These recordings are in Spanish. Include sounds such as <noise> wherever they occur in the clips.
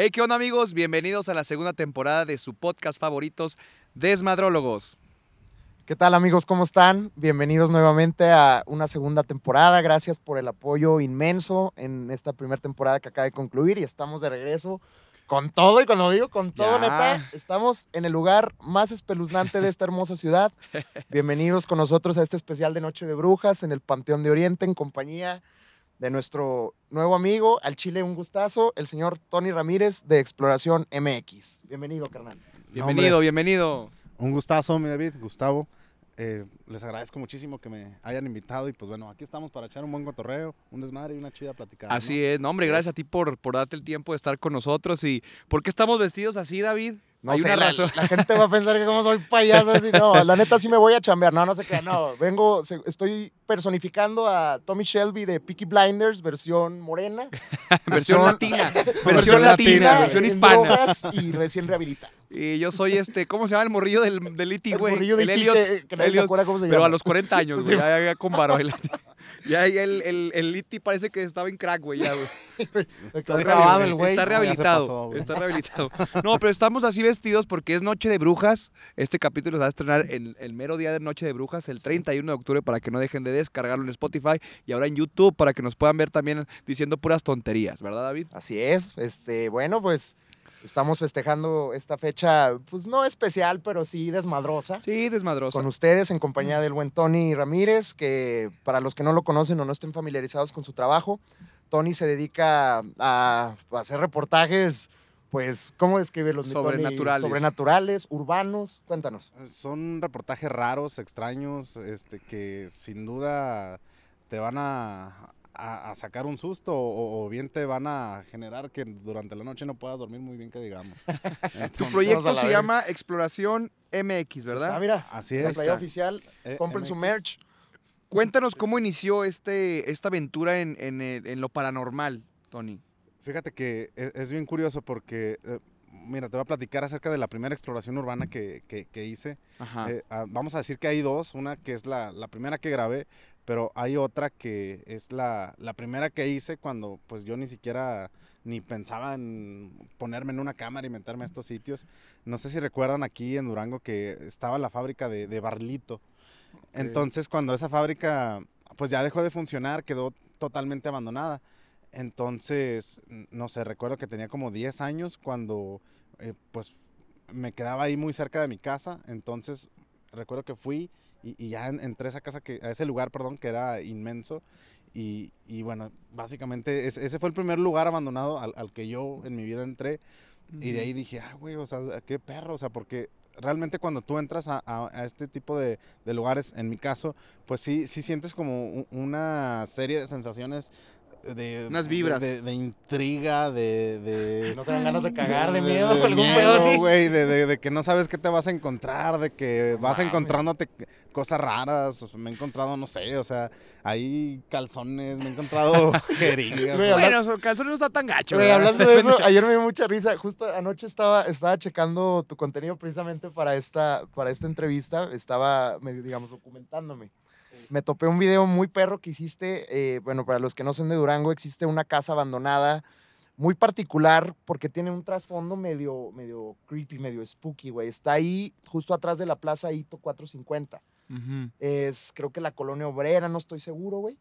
Hey, ¿qué onda amigos? Bienvenidos a la segunda temporada de su podcast favoritos, Desmadrólogos. ¿Qué tal amigos? ¿Cómo están? Bienvenidos nuevamente a una segunda temporada. Gracias por el apoyo inmenso en esta primera temporada que acaba de concluir y estamos de regreso con todo. Y cuando digo con todo, Ya. neta, estamos en el lugar más espeluznante de esta hermosa ciudad. <laughs> Bienvenidos con nosotros a este especial de Noche de Brujas en el Panteón de Oriente en compañía de nuestro nuevo amigo, al Chile un gustazo, el señor Tony Ramírez de Exploración MX. Bienvenido, carnal. Bienvenido, bienvenido. Un gustazo, mi David, Gustavo. Eh, les agradezco muchísimo que me hayan invitado y pues bueno, aquí estamos para echar un buen cotorreo, un desmadre y una chida platicada. Así es, no hombre, gracias es. a ti por, por darte el tiempo de estar con nosotros. ¿Y por qué estamos vestidos así, David? No Hay sé, una la, razón. la gente va a pensar que como soy payaso. así, no, la neta sí me voy a chambear. No, no sé qué. No, vengo, estoy personificando a Tommy Shelby de Peaky Blinders, versión morena. <laughs> versión latina, <laughs> versión latina, versión hispana. y recién rehabilitado. Y yo soy este, ¿cómo se llama el morrillo del, del El güey? morrillo de El. Elliot, que, que nadie se acuerda cómo se Pero llama. a los 40 años, <laughs> güey, Sí. ya, ya con barba. Ya ahí el, el, el E.T. parece que estaba en crack, güey, ya, güey. <laughs> Está grabado el güey. Está ya rehabilitado. pasó, está rehabilitado. No, pero estamos así vestidos porque es Noche de Brujas. Este capítulo se va a estrenar el, el mero día de Noche de Brujas, el 31 de octubre, para que no dejen de descargarlo en Spotify y ahora en YouTube para que nos puedan ver también diciendo puras tonterías, ¿verdad, David? Así es. Este, bueno, pues estamos festejando esta fecha, pues no especial, pero sí desmadrosa. Sí, desmadroso. con ustedes en compañía del buen Tony Ramírez, que para los que no lo conocen o no estén familiarizados con su trabajo, Tony se dedica a, hacer reportajes, pues, ¿cómo describirlos? mi Tony? Sobrenaturales. Sobrenaturales, urbanos, cuéntanos. Son reportajes raros, extraños, este, que sin duda te van a, a- a sacar un susto o, o bien te van a generar que durante la noche no puedas dormir muy bien, que digamos. <laughs> Tu proyecto la se llama Exploración MX, ¿verdad? Está, mira, Así la es. playa oficial, Eh, compren su merch. Cuéntanos cómo inició este, esta aventura en, en, en lo paranormal, Tony. Fíjate que e- es, bien curioso porque, eh, mira, te voy a platicar acerca de la primera exploración urbana que, que- que hice. Ajá. Eh, ah, vamos a decir que hay dos, una que es la, la primera que grabé, pero hay otra que es la, la primera que hice cuando pues yo ni siquiera ni pensaba en ponerme en una cámara y meterme a estos sitios. No sé si recuerdan aquí en Durango que estaba la fábrica de, de Barlito. Entonces cuando esa fábrica pues ya dejó de funcionar, quedó totalmente abandonada. Entonces, no sé, recuerdo que tenía como 10 años cuando eh, pues me quedaba ahí muy cerca de mi casa, entonces recuerdo que fui y, y ya en- entré a esa casa, que, a ese lugar, perdón, que era inmenso. Y, y bueno, básicamente ese, ese fue el primer lugar abandonado al, al que yo en mi vida entré. Y de ahí dije, ah, güey, o sea, qué perro, o sea, porque realmente cuando tú entras a, a- a este tipo de, de lugares, en mi caso, pues sí, sí sientes como una serie de sensaciones de... Unas vibras. De, de intriga, de... de No se dan ganas de cagar de de- miedo, de algún miedo, pedo así. güey, de, de- de que no sabes qué te vas a encontrar, de que vas encontrándote cosas raras. o sea, me he encontrado, no sé, o sea, hay calzones, me he encontrado <laughs> jeringas. Bueno, calzón no está tan gacho. Güey, hablando de eso, <laughs> ayer me dio mucha risa. Justo anoche estaba, estaba checando tu contenido precisamente para esta, para esta entrevista. Estaba, medio, digamos, documentándome. Me topé un video muy perro que hiciste. eh, bueno, para los que no son de Durango, existe una casa abandonada muy particular porque tiene un trasfondo medio, medio creepy, medio spooky, güey. Está ahí, justo atrás de la plaza Hito 450. Ujú. Es, creo que la colonia obrera, no estoy seguro, güey.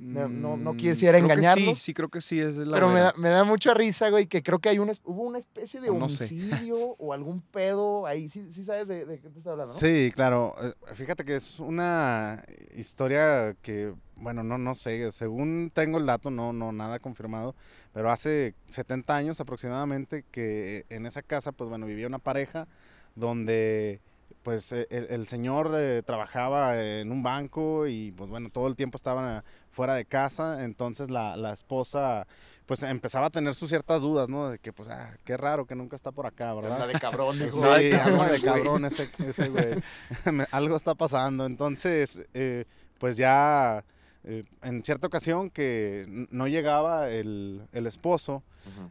No- no- no Mm, quisiera creo que engañarlos. Sí, sí, creo que sí, es la Pero me da, me da mucha risa, güey, que creo que hay una, hubo una especie de sé. homicidio <laughs> o algún pedo ahí. Sí, sí sabes de, de qué te estoy hablando, ¿no? Sí, claro. eh, Fíjate que es una historia que, bueno, no, no sé, según tengo el dato, no, no, nada confirmado, pero hace 70 años aproximadamente que en esa casa, pues bueno, vivía una pareja donde pues eh, el, el señor eh, trabajaba en un banco y pues bueno, todo el tiempo estaba fuera de casa, entonces la, la esposa pues empezaba a tener sus ciertas dudas, ¿no? De que pues, ah, qué raro que nunca está por acá, ¿verdad? Anda de cabrón, <laughs> Sí, dijo. Anda de cabrón ese, ese güey. <laughs> Algo está pasando. Entonces, eh, pues ya eh, en cierta ocasión que no llegaba el, el esposo,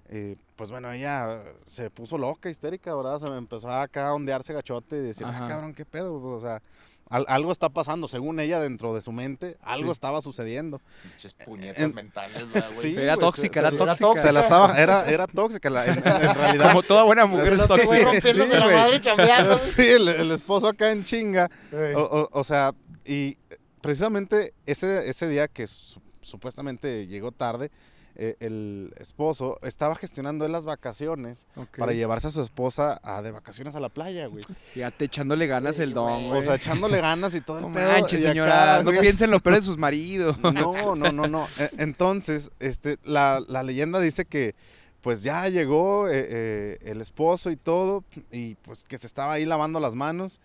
eh, pues bueno, ella se puso loca, histérica, ¿verdad? Se me empezó acá a ondearse gachote y decir, Ajá. ah, cabrón, qué pedo, o sea, al- algo está pasando, según ella, dentro de su mente, algo Sí. estaba sucediendo. Pinches puñetas en- mentales, ¿verdad, güey. Sí, Era güey, tóxica, se- era se- tóxica. Se la estaba, <laughs> era, era tóxica, la- en, en <laughs> realidad. Como toda buena mujer es Güey, tóxica. rompiéndose Sí, la güey. madre chambeando. <laughs> sí, el, el esposo acá en chinga. O, o- o sea, y precisamente ese, ese día que su- supuestamente llegó tarde, eh, el esposo estaba gestionando él las vacaciones para llevarse a su esposa a, de vacaciones a la playa, güey. Fíjate, echándole ganas el don, güey. O sea, echándole ganas y todo el no pedo. manches, acá, señora. No piensen lo peor de sus maridos. <laughs> No, no, no, no. E- Entonces, este, la, la leyenda dice que pues ya llegó eh, eh, el esposo y todo, y pues que se estaba ahí lavando las manos,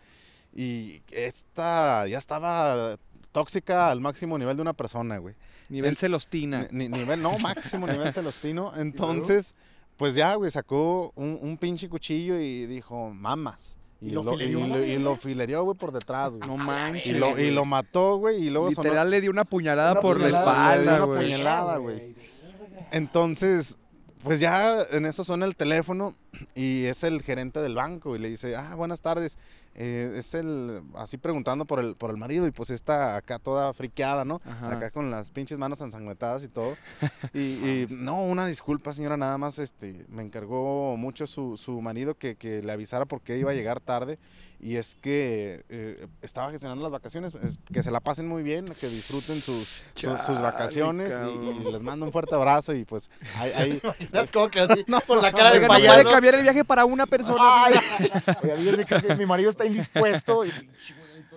y esta ya estaba tóxica al máximo nivel de una persona, güey. Nivel El- celostina. Ni- ni- nivel, no, máximo nivel <laughs> celostino. Entonces, pues ya, güey, sacó un, un pinche cuchillo y dijo, mamas. Y, ¿Y lo lo, y, filereó, lo- y güey? lo filereó, güey, por detrás, güey. No manches. y, lo, y lo mató, güey, y luego sonó- Literal le dio una puñalada Una por la puñalada, espalda, una güey. puñalada. güey. Entonces, pues ya en eso suena el teléfono <clears throat> y es el gerente del banco y le dice, ah, buenas tardes. Eh, es el, así preguntando por el, por el marido y pues está acá toda friqueada, ¿no? Ajá. Acá con las pinches manos ensangrentadas y todo. <laughs> Y, y, no, una disculpa, señora, nada más este, me encargó mucho su, su marido que, que le avisara porque iba a llegar tarde. Y es que eh, estaba gestionando las vacaciones, es- que se la pasen muy bien, que disfruten sus, sus- vacaciones y, y les mando un fuerte abrazo y pues ahí... ahí- <laughs> <laughs> Es como que así, con la cara de Oiga, no puede payaso. cambiar el viaje para una persona. Ay, <laughs> oiga, que, que mi marido está indispuesto y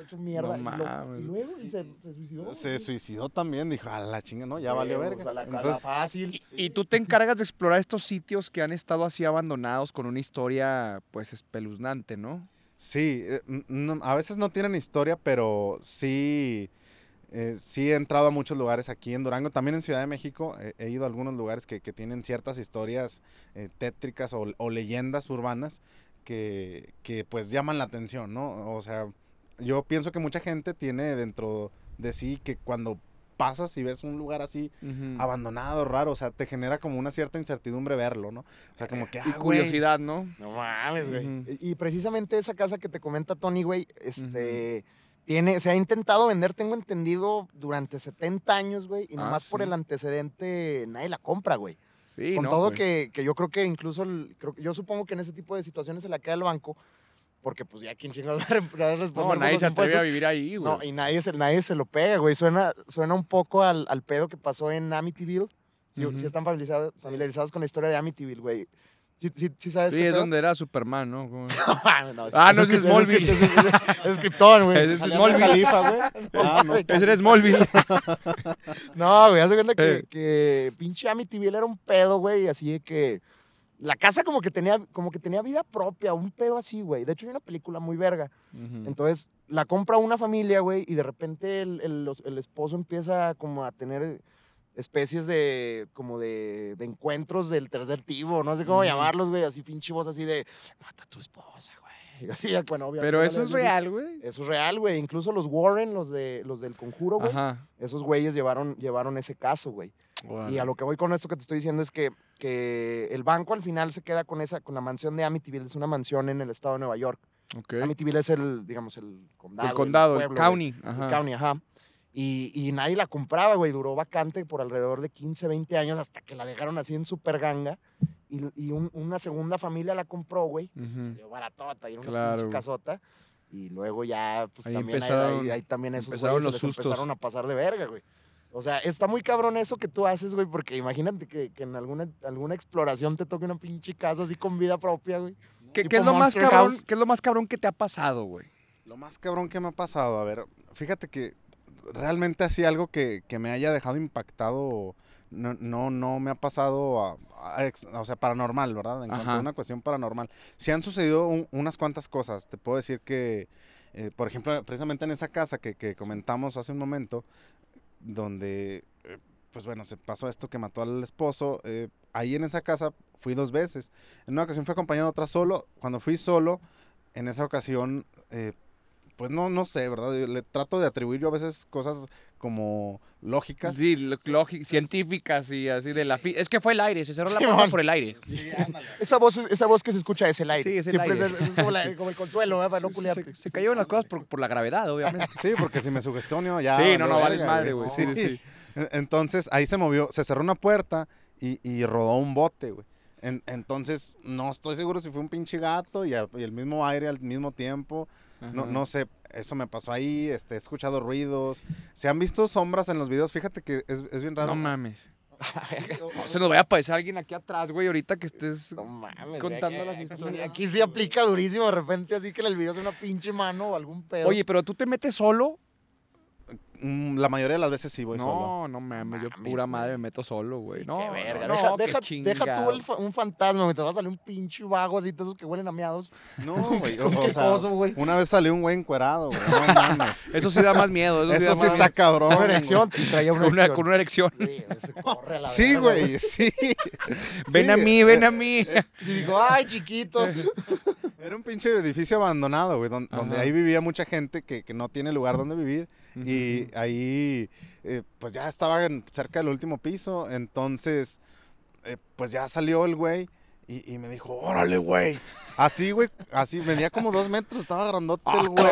hecho mierda. No y, lo- mames. y luego y se, se suicidó. se suicidó también, dijo, a la chinga, no, ya Sí, valió o verga. sea, la, la Entonces, fácil. Y tú te encargas de explorar estos sitios que han estado así abandonados con una historia, pues, espeluznante, ¿no? Sí, eh, a veces no tienen historia, pero sí, eh, sí he entrado a muchos lugares aquí en Durango, también en Ciudad de México, eh, he ido a algunos lugares que, que tienen ciertas historias tétricas o, o leyendas urbanas que, que pues llaman la atención, ¿no? O sea, yo pienso que mucha gente tiene dentro de sí que cuando pasas y ves un lugar así abandonado, raro, o sea, te genera como una cierta incertidumbre verlo, ¿no? O sea, como que, Y ah, güey, curiosidad, ¿no? No mames, güey. Y y precisamente esa casa que te comenta Tony, güey, este. Tiene, se ha intentado vender, tengo entendido, durante 70 años, güey, y Ah, nomás por el antecedente nadie la compra, güey. Sí, Con no, todo pues. que, que yo creo que incluso, el- creo, yo supongo que en ese tipo de situaciones se la queda el banco, porque pues ya quién chingados <laughs> va a responder No, nadie se atreve a vivir ahí, güey. No, y nadie se, nadie se lo pega, güey. Suena, suena un poco al, al pedo que pasó en Amityville. Si, están familiarizados, familiarizados con la historia de Amityville, güey. Sí, sí, sí sabes sí, qué es pedo? donde era Superman, ¿no? <laughs> Ah, no, ese ese es Smallville. Es, es Krypton, güey. Es Smallville. Khalifa, güey. Ah, no. <laughs> Ese era Smallville. No, güey, haz de cuenta que, Eh. que pinche Amityville era un pedo, güey, así de que la casa como que tenía como que tenía vida propia, un pedo así, güey. De hecho, hay una película muy verga. Entonces, la compra una familia, güey, y de repente el, el- el esposo empieza como a tener especies de, como de, de encuentros del tercer tipo, no sé cómo llamarlos, güey, así pinche voz así de, mata a tu esposa, güey. <laughs> Así, bueno, obviamente. Pero eso es real, güey. Eso es real, güey. Incluso los Warren, los, de, los del conjuro, güey, esos güeyes llevaron, llevaron ese caso, güey. Y a lo que voy con esto que te estoy diciendo es que, que el banco al final se queda con esa, con la mansión de Amityville, es una mansión en el estado de Nueva York. Ok. Amityville es el, digamos, el condado. El condado, el, pueblo, güey. county. El Ajá. county, ajá. Y, y nadie la compraba, güey. Duró vacante por alrededor de 15, 20 años hasta que la dejaron así en super ganga. Y, y un- una segunda familia la compró, güey. Ujú. Salió baratota y una Claro, casota. Y luego ya, pues Ahí también, ahí, empezaron- ahí- ahí también esos güeyes les sustos. empezaron a pasar de verga, güey. O sea, está muy cabrón eso que tú haces, güey, porque imagínate que, que en alguna, alguna exploración te toque una pinche casa así con vida propia, güey. ¿Qué, es lo más cabrón? ¿Qué es lo más cabrón que te ha pasado, güey? Lo más cabrón que me ha pasado, a ver, fíjate que realmente así algo que, que me haya dejado impactado, no, no, no me ha pasado, a- a ex- o sea, paranormal, ¿verdad? En cuanto a una cuestión paranormal. Sí han sucedido un- unas cuantas cosas, te puedo decir que, eh, por ejemplo, precisamente en esa casa que, que comentamos hace un momento, donde, eh, pues bueno, se pasó esto que mató al esposo, eh, ahí en esa casa fui dos veces. En una ocasión fui acompañado, otra solo. Cuando fui solo, en esa ocasión, eh, pues no, no sé, ¿verdad? Yo le trato de atribuir yo a veces cosas como lógicas. Sí, científicas y así de la... Es que fue el aire, se cerró la puerta por el aire. Esa voz, es- esa voz que se escucha es el aire. Sí, es el Siempre aire. Es, es como, la- <laughs> como el consuelo, ¿eh? Para no Se, se cayeron las cosas por, por la gravedad, obviamente. Sí, porque si me sugestiono ya. Sí, no, no, vales madre, güey. Sí, sí. En- Entonces ahí se movió, se cerró una puerta y, y rodó un bote, güey. En- entonces no estoy seguro si fue un pinche gato y, a- y el mismo aire al mismo tiempo. No, Ajá. no sé, eso me pasó ahí, este, he escuchado ruidos. Se han visto sombras en los videos, fíjate que es, es bien raro. No mames. No <laughs> se nos vaya a aparecer alguien aquí atrás, güey, ahorita que estés... No mames. Contando güey, las aquí- historias. Aquí sí aplica durísimo de repente, así que en el video es una pinche mano o algún pedo. Oye, pero tú te metes solo. Mm, La mayoría de las veces sí voy solo. no, no mames, yo mames, pura madre me meto solo, güey. Sí, no, qué verga. no, deja, deja, deja tú el chingado. fa- un fantasma, güey. Te va a salir un pinche vago así, de esos que huelen a miados. No, <laughs> güey. o- o qué sea, coso, güey. Una vez salió un güey encuerado, güey. No mames. <laughs> Eso sí da más miedo. Eso, Eso da sí más está miedo. cabrón. Una erección. Y traía una Con una, erección. con una erección. Sí, se corre a la <laughs> Sí, verga, güey, sí. Ven Sí, a mí, ven a mí. Y digo, ay, chiquito. Era un pinche edificio abandonado, güey, don- donde Ajá. ahí vivía mucha gente que, que no tiene lugar donde vivir. Y ahí, eh, pues ya estaba en- cerca del último piso. Entonces, eh, pues ya salió el güey y, y me dijo, órale, güey. Así, güey, así, venía como dos metros, estaba grandote Ah, el güey.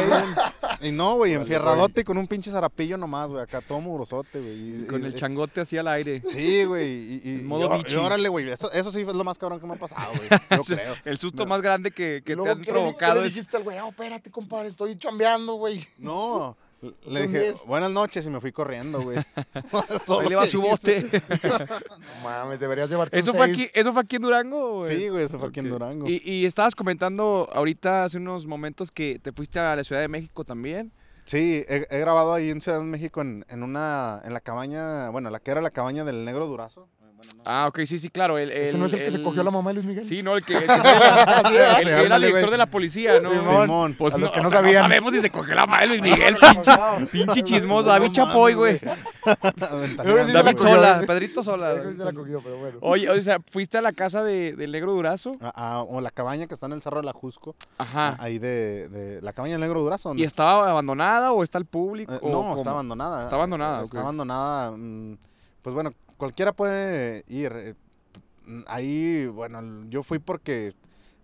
Y no, güey, enfierradote y con un pinche zarapillo nomás, güey, acá todo mugrosote, güey. y- Con y- el changote así al aire. Sí, güey. Y, modo y órale, güey. Eso, eso sí es lo más cabrón que me ha pasado, güey. <laughs> Yo creo. El susto No. más grande que, que te han ¿qué le di- provocado ¿Qué le dijiste al güey? Oh, espérate, compadre, estoy chambeando, güey. No. Le ¿Dónde dije, es? buenas noches y me fui corriendo, güey. <laughs> <laughs> Ahí le va su bote. <laughs> No mames, deberías llevarte ¿Eso un fue, seis. aquí, ¿Eso fue aquí en Durango? güey? Sí, güey, eso fue aquí en. Durango. Y, y estabas comentando ahorita hace unos momentos que te fuiste a la Ciudad de México también. Sí, he, he grabado ahí en Ciudad de México en, en una, en la cabaña, bueno, la que era la cabaña del Negro Durazo. Eh, Bueno, no. Ah, ok, sí, sí, claro. El, ¿Ese no es el que se cogió la mamá de Luis Miguel? Sí, no, el que, el que, el que era ándale, director de la policía, ¿no? Simón. Pues A los que no o sea, sabían. sabemos si se cogió la madre de Luis Miguel. No, Pinche chismoso, David Chapoy, güey. David. Sola, Pedrito Sola. Creo que David se la Sola. cogió, pero bueno. Oye, o sea, fuiste a la casa de, del negro Durazo. Ah, ah, o la cabaña que está en el Cerro de la Jusco, Ajá. ahí de, de la cabaña del Negro Durazo. ¿Y estaba abandonada o está al público? Eh, no, está abandonada. Está abandonada, Eh, Está abandonada. mm, Pues bueno, cualquiera puede ir. eh, Ahí, bueno, yo fui porque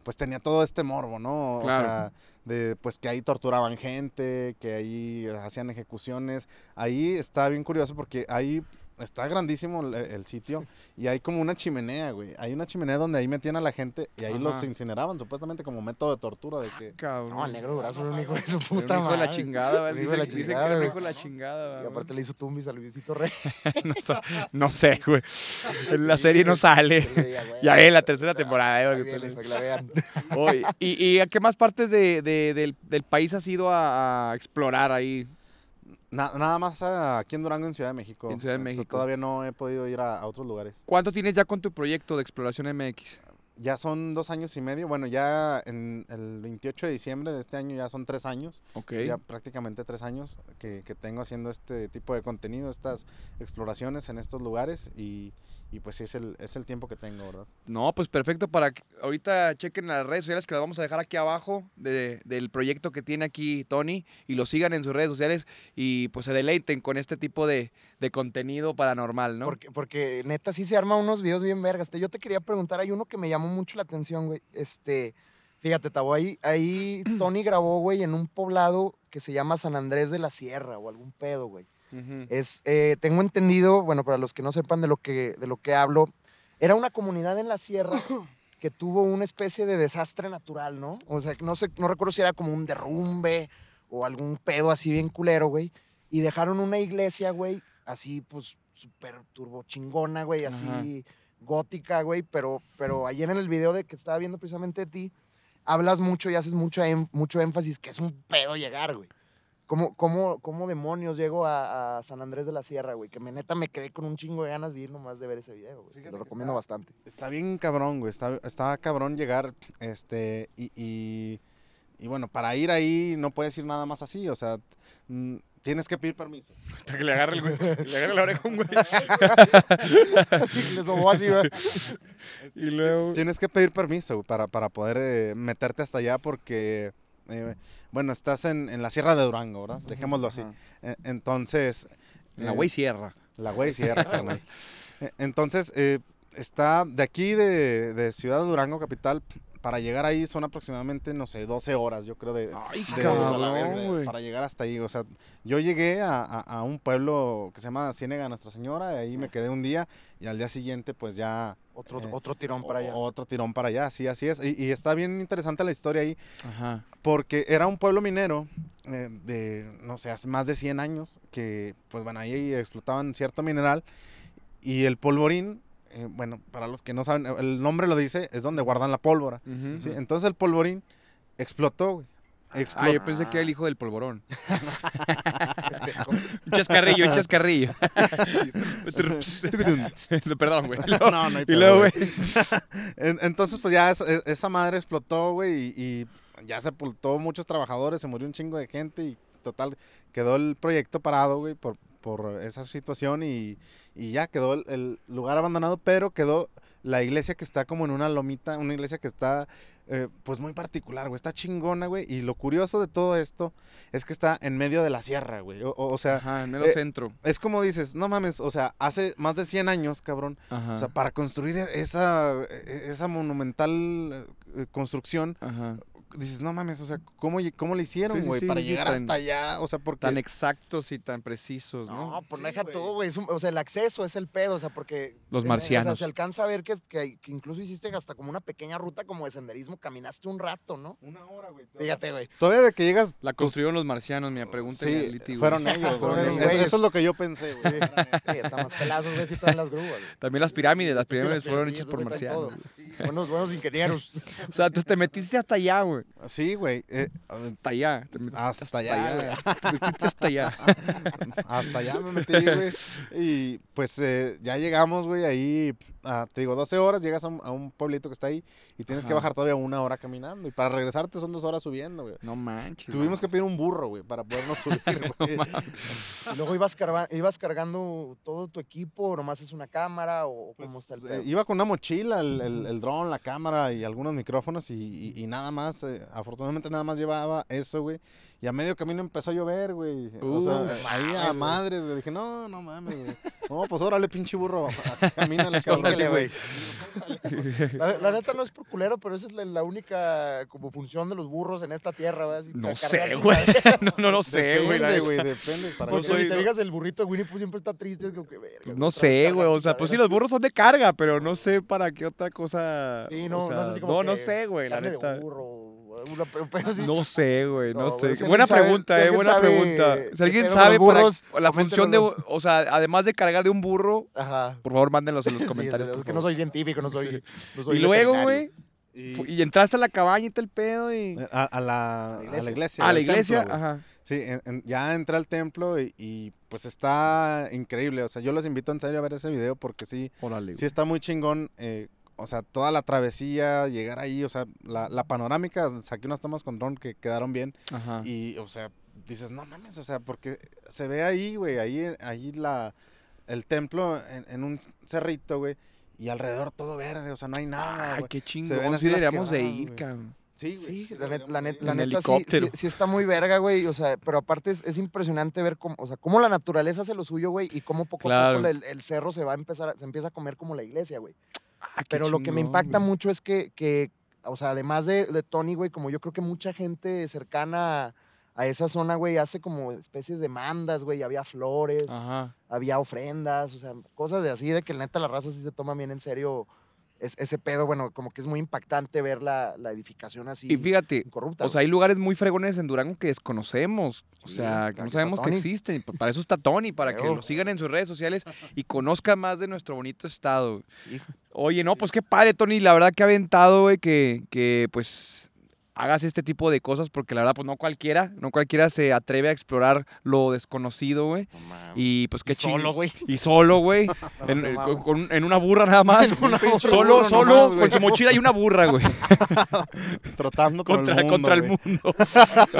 pues tenía todo este morbo, ¿no? Claro. O sea, de pues que ahí torturaban gente, que ahí hacían ejecuciones. Ahí está bien curioso porque ahí está grandísimo el, el sitio y hay como una chimenea, güey. Hay una chimenea donde ahí metían a la gente y ahí los incineraban supuestamente como método de tortura de que Cabrón. No, el negro durazo era un hijo de su Era puta un hijo madre. de la chingada, Dicen, dicen que chingada, era un güey. hijo de la chingada, Y aparte le hizo tumbis a Luisito Rey. <laughs> no, sé, güey. La serie no sale. Ya en la tercera temporada. eh, que la vean. Oye, ¿y, y a qué más partes de, de- del, del país has ido a, a explorar ahí? Na- nada más aquí en Durango, en Ciudad de México. En Ciudad de Eh, México. Todavía no he podido ir a, a otros lugares. ¿Cuánto tienes ya con tu proyecto de exploración MX? Ya son dos años y medio. Bueno, ya en el 28 de diciembre de este año ya son tres años. Ok. Ya prácticamente tres años que, que tengo haciendo este tipo de contenido, estas exploraciones en estos lugares. Y, y pues sí, es el, es el tiempo que tengo, ¿verdad? No, pues perfecto para que ahorita chequen las redes sociales que las vamos a dejar aquí abajo de- del proyecto que tiene aquí Tony y lo sigan en sus redes sociales y pues se deleiten con este tipo de, de contenido paranormal, ¿no? Porque, porque neta sí se arma unos videos bien vergas. Te- Yo te quería preguntar, hay uno que me llamó mucho la atención, güey. Este, fíjate, Tabo, ahí, ahí <clears throat> Tony grabó, güey, en un poblado que se llama San Andrés de la Sierra o algún pedo, güey. Es, eh, tengo entendido, bueno, para los que no sepan de lo que, de lo que hablo, era una comunidad en la sierra <coughs> que tuvo una especie de desastre natural, ¿no? O sea, no sé, no recuerdo si era como un derrumbe o algún pedo así bien culero, güey. Y dejaron una iglesia, güey, así pues súper turbo chingona, güey, así gótica, güey, pero, pero ayer en el video de que estaba viendo precisamente de ti, hablas mucho y haces mucho, em- mucho énfasis que es un pedo llegar, güey. ¿Cómo, cómo, cómo demonios llego a, a San Andrés de la Sierra, güey? Que me neta me quedé con un chingo de ganas de ir nomás de ver ese video, güey. Lo recomiendo está- bastante. Está bien cabrón, güey. Está, está cabrón llegar, este, y, y, y bueno, para ir ahí no puedes ir nada más así, o sea, mm, tienes que pedir permiso. <laughs> Hasta que le agarre, el güey, le agarre la oreja un güey. <laughs> Le sobó así, güey. Y luego... Tienes que pedir permiso güey, para, para poder eh, meterte hasta allá porque eh, bueno, estás en, en la Sierra de Durango, ¿verdad? Dejémoslo así. Eh, entonces... La eh, güey Sierra. La güey <laughs> Sierra, carnal. Eh, Entonces, eh, está de aquí de, de Ciudad de Durango, capital, para llegar ahí son aproximadamente, no sé, 12 horas, yo creo, de, Ay, de- cabrón, a la verga, para llegar hasta ahí. O sea, yo llegué a, a- a un pueblo que se llama Ciénega Nuestra Señora, y ahí me quedé un día, y al día siguiente, pues ya... Otro, eh, otro tirón para allá. Otro tirón para allá, sí, así es. Y, y está bien interesante la historia ahí, Ajá. porque era un pueblo minero eh, de, no sé, hace más de 100 años, que, pues bueno, ahí explotaban cierto mineral y el polvorín, eh, bueno, para los que no saben, el nombre lo dice, es donde guardan la pólvora. Entonces el polvorín explotó, güey. Ah, Explotó. yo pensé que era el hijo del polvorón. <laughs> un chascarrillo, un chascarrillo. <laughs> Perdón, güey. No, no hay. En- Entonces, pues ya esa, e- esa madre explotó, güey, y, y ya sepultó muchos trabajadores, se murió un chingo de gente y total, quedó el proyecto parado, güey, por, por esa situación y, y ya quedó el, el lugar abandonado, pero quedó la iglesia que está como en una lomita, una iglesia que está, eh, pues muy particular, güey, está chingona, güey, y lo curioso de todo esto es que está en medio de la sierra, güey, o, sea, Ajá, en medio eh, centro. es como dices, no mames, o sea, hace más de 100 años, cabrón, Ajá. o sea, para construir e- esa, e- esa monumental eh, construcción, Ajá. Dices, no mames, o sea, ¿cómo, cómo le hicieron, sí, güey? sí, para sí, llegar tan- hasta allá, o sea, porque... Tan exactos y tan precisos, ¿no? No, pues Sí, deja güey. tú, güey. O sea, el acceso es el pedo, o sea, porque. Los eh, O marcianos. sea, se alcanza a ver que, que, que incluso hiciste hasta como una pequeña ruta como de senderismo, caminaste un rato, ¿no? Una hora, güey. Fíjate, güey. Todavía de que llegas... La construyeron los marcianos, mira, pregúntale a Sí, Liti, fueron ellos, Fueron Eso, es lo que yo pensé, güey. Sí, está más pelazos, güey, si están las grúas, güey. También las pirámides, las pirámides fueron hechas por marcianos. Buenos, buenos ingenieros. <laughs> O sea, tú te metiste hasta allá, güey. Sí, güey. eh, Hasta allá. Hasta allá, güey. Hasta allá. <laughs> Hasta allá me metí, güey. Y pues eh, ya llegamos, güey, ahí, ah, te digo, 12 horas, llegas a un, a un pueblito que está ahí y tienes que bajar todavía una hora caminando. Y para regresarte son dos horas subiendo, güey. No manches. Tuvimos que pedir un burro, güey, para podernos <laughs> subir, güey. Y luego ibas, carga- ibas cargando todo tu equipo, o nomás es una cámara, o Pues, cómo está el eh, pedo. iba con una mochila, el, el, el dron, la cámara y algunos micrófonos y, y- y nada más. eh, afortunadamente nada más llevaba eso, güey. Y a medio camino empezó a llover, güey. o sea, Uh, eh, ahí a güey. madres, güey. Dije, no, no mames, güey. No, pues órale, pinche burro. Camínale, <laughs> cabrón. Chíngale, güey. La, la neta no es por culero, pero esa es la, la única como función de los burros en esta tierra, ¿verdad? Así, No sé, güey. <laughs> No, no lo sé, güey. Depende, güey, depende. Para qué- si te no- fijas, el burrito de Winnie Pooh siempre está triste. Es como que, verga, güey, No sé, güey. O sea, pues sí, los burros son de carga, pero no sé para qué otra cosa. Sí, no, o sea, no sé si como No, no sé, güey, la carne neta. de burro, pero- sí. No sé, güey, no, No, sé. si buena alguien sabe- pregunta, si eh, alguien buena sabe pregunta. Si alguien pedo con sabe para- burros, la función de, o sea, además de cargar de un burro, Ajá. por favor, mándenlos en los <laughs> Sí, comentarios. es que no soy científico, no soy. no soy y luego, güey, Y, entraste a la cabaña y todo el pedo y... a, a la, a la iglesia. al la iglesia, templo, ajá. Sí, en- en- ya entré al templo y, y, pues está increíble. O sea, yo los invito en serio a ver ese video porque sí, Órale, sí está muy chingón. eh, o sea, toda la travesía, llegar ahí, o sea, la, la panorámica, saqué unas tomas con dron que quedaron bien. Ajá. Y, o sea, dices, no mames, o sea, porque se ve ahí, güey, ahí, ahí la, el templo en, en un cerrito, güey, y alrededor todo verde, o sea, no hay nada, Ay, güey. qué ven chingón. así Sí las deberíamos de ir, cabrón. Sí, güey. Sí, la, net- la, net- la neta sí, sí, helicóptero. sí está muy verga, güey. O sea, pero aparte es, es impresionante ver cómo, o sea, cómo la naturaleza hace lo suyo, güey, y cómo poco Claro. a poco el, el cerro se va a empezar, a- se empieza a comer como la iglesia, güey. Ah, Pero lo que me impacta güey. mucho es que, que, o sea, además de, de Tony, güey, como yo creo que mucha gente cercana a, a esa zona, güey, hace como especies de mandas, güey, había flores, Ajá. había ofrendas, o sea, cosas de así, de que neta la raza sí se toma bien en serio es- ese pedo, bueno, como que es muy impactante ver la, la edificación así Y fíjate, incorrupta. o sea, hay lugares muy fregones en Durango que desconocemos. O Sí, sea, que no sabemos que existen. pa- Para eso está Tony, para que lo sigan en sus redes sociales y conozcan más de nuestro bonito estado. Sí. Oye, no, pues qué padre, Tony. La verdad que ha aventado, güey, que, que pues hagas este tipo de cosas porque la verdad, pues no cualquiera, no cualquiera se atreve a explorar lo desconocido, güey. Y pues qué chingón. Solo, güey. Y solo, güey. <laughs> <laughs> en, no eh, con- en una burra nada más. <laughs> En una burra. Solo, burra solo, nomás, con güey. su mochila y una burra, güey. Trotando con contra, el mundo, contra el güey. mundo.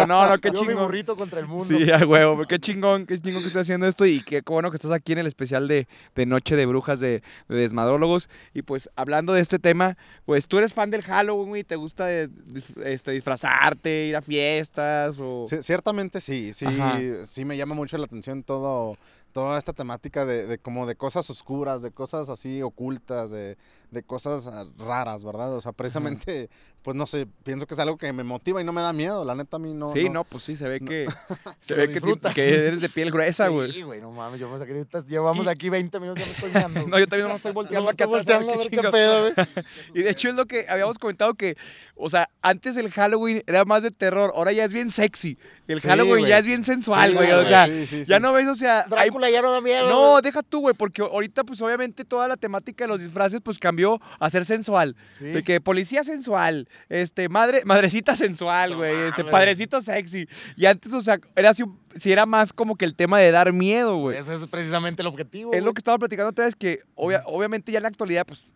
No, no, qué Yo mi chingón. burrito contra el mundo. Sí, a huevo, pero qué chingón, qué chingón que estés haciendo esto y qué bueno que estás aquí en el especial de, de Noche de Brujas de, de Desmadrólogos. Y pues hablando de este tema, pues tú eres fan del Halloween, güey, te gusta de- de- este, este, disfrazarte, ir a fiestas o... Sí, ciertamente sí, sí, Ajá. sí me llama mucho la atención todo, toda esta temática de, de como de cosas oscuras, de cosas así ocultas, de, de cosas ah, raras, ¿verdad? O sea, precisamente, pues no sé, pienso que es algo que me motiva y no me da miedo, la neta a mí no. sí, no, pues sí, se ve que, <laughs> se ve que, que eres de piel gruesa, güey. Sí, güey, no mames, yo me saqué llevamos Y- aquí 20 minutos, ya me estoy <laughs> mirando. No, yo también no me estoy volteando No, acá estoy atrás, a ver volteando a qué ver qué chingados. pedo, güey. <laughs> Y de hecho es lo que habíamos comentado que, o sea, antes el Halloween era más de terror, ahora ya es bien sexy. El Sí, Halloween ya es bien sensual, Sí, güey. o sea, sí, sí, ya no ves, o sea, hay- Ya no da miedo. No, güey. deja tú, güey, porque ahorita, pues obviamente toda la temática de los disfraces, pues cambió a ser sensual. Sí. De que policía sensual, este, madre, madrecita sensual, No güey, este, padrecito sexy. Y antes, o sea, era así, un- sí era más como que el tema de dar miedo, güey. Ese es precisamente el objetivo. Es lo que estaba platicando otra vez, que obvia- obviamente ya en la actualidad, pues,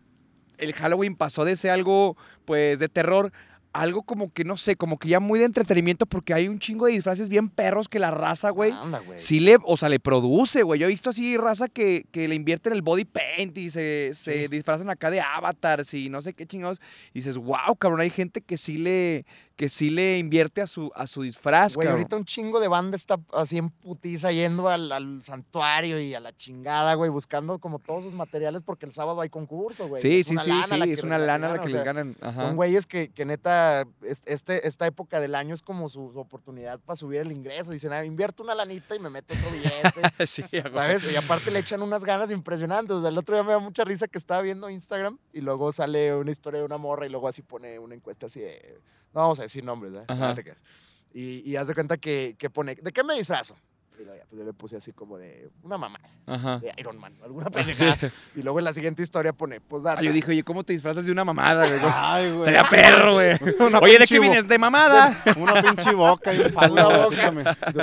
el Halloween pasó de ser algo, pues, de terror, a algo como que, no sé, como que ya muy de entretenimiento, porque hay un chingo de disfraces bien perros que la raza, güey, Anda, güey. sí le, o sea, le produce, güey. Yo he visto así raza que, que le invierte en el body paint y se, se Sí. disfrazan acá de avatars y no sé qué chingados. Y dices, wow, cabrón, hay gente que sí le, que sí le invierte a su, a su disfraz, Güey, cabrón. ahorita un chingo de banda está así en putiza yendo al, al santuario y a la chingada, güey, buscando como todos sus materiales porque el sábado hay concurso, güey. Sí, Es sí, sí, sí, es una lana la que les ganan. Ajá. Son güeyes que, que neta, es- este, esta época del año es como su, su oportunidad para subir el ingreso. Dicen, ah, invierto una lanita y me meto otro billete. <laughs> sí. ¿Sabes? Y aparte le echan unas ganas impresionantes. O sea, el otro día me da mucha risa que estaba viendo Instagram y luego sale una historia de una morra y luego así pone una encuesta así de. No vamos a decir nombres, ¿eh? Ajá. No te creas. Y, y haz de cuenta que, que pone. ¿De qué me disfrazo? Y luego pues yo le puse así como de una mamá, Ajá. de Iron Man, alguna pendejada. <laughs> Y luego en la siguiente historia pone, pues data. Ah, yo dije, oye, ¿cómo te disfrazas de una mamada, güey? <laughs> Ay, güey. Sería perro, güey. <laughs> Una Oye, ¿de qué vienes? ¿De mamada? Una pinche boca y un Una boca. básicamente. De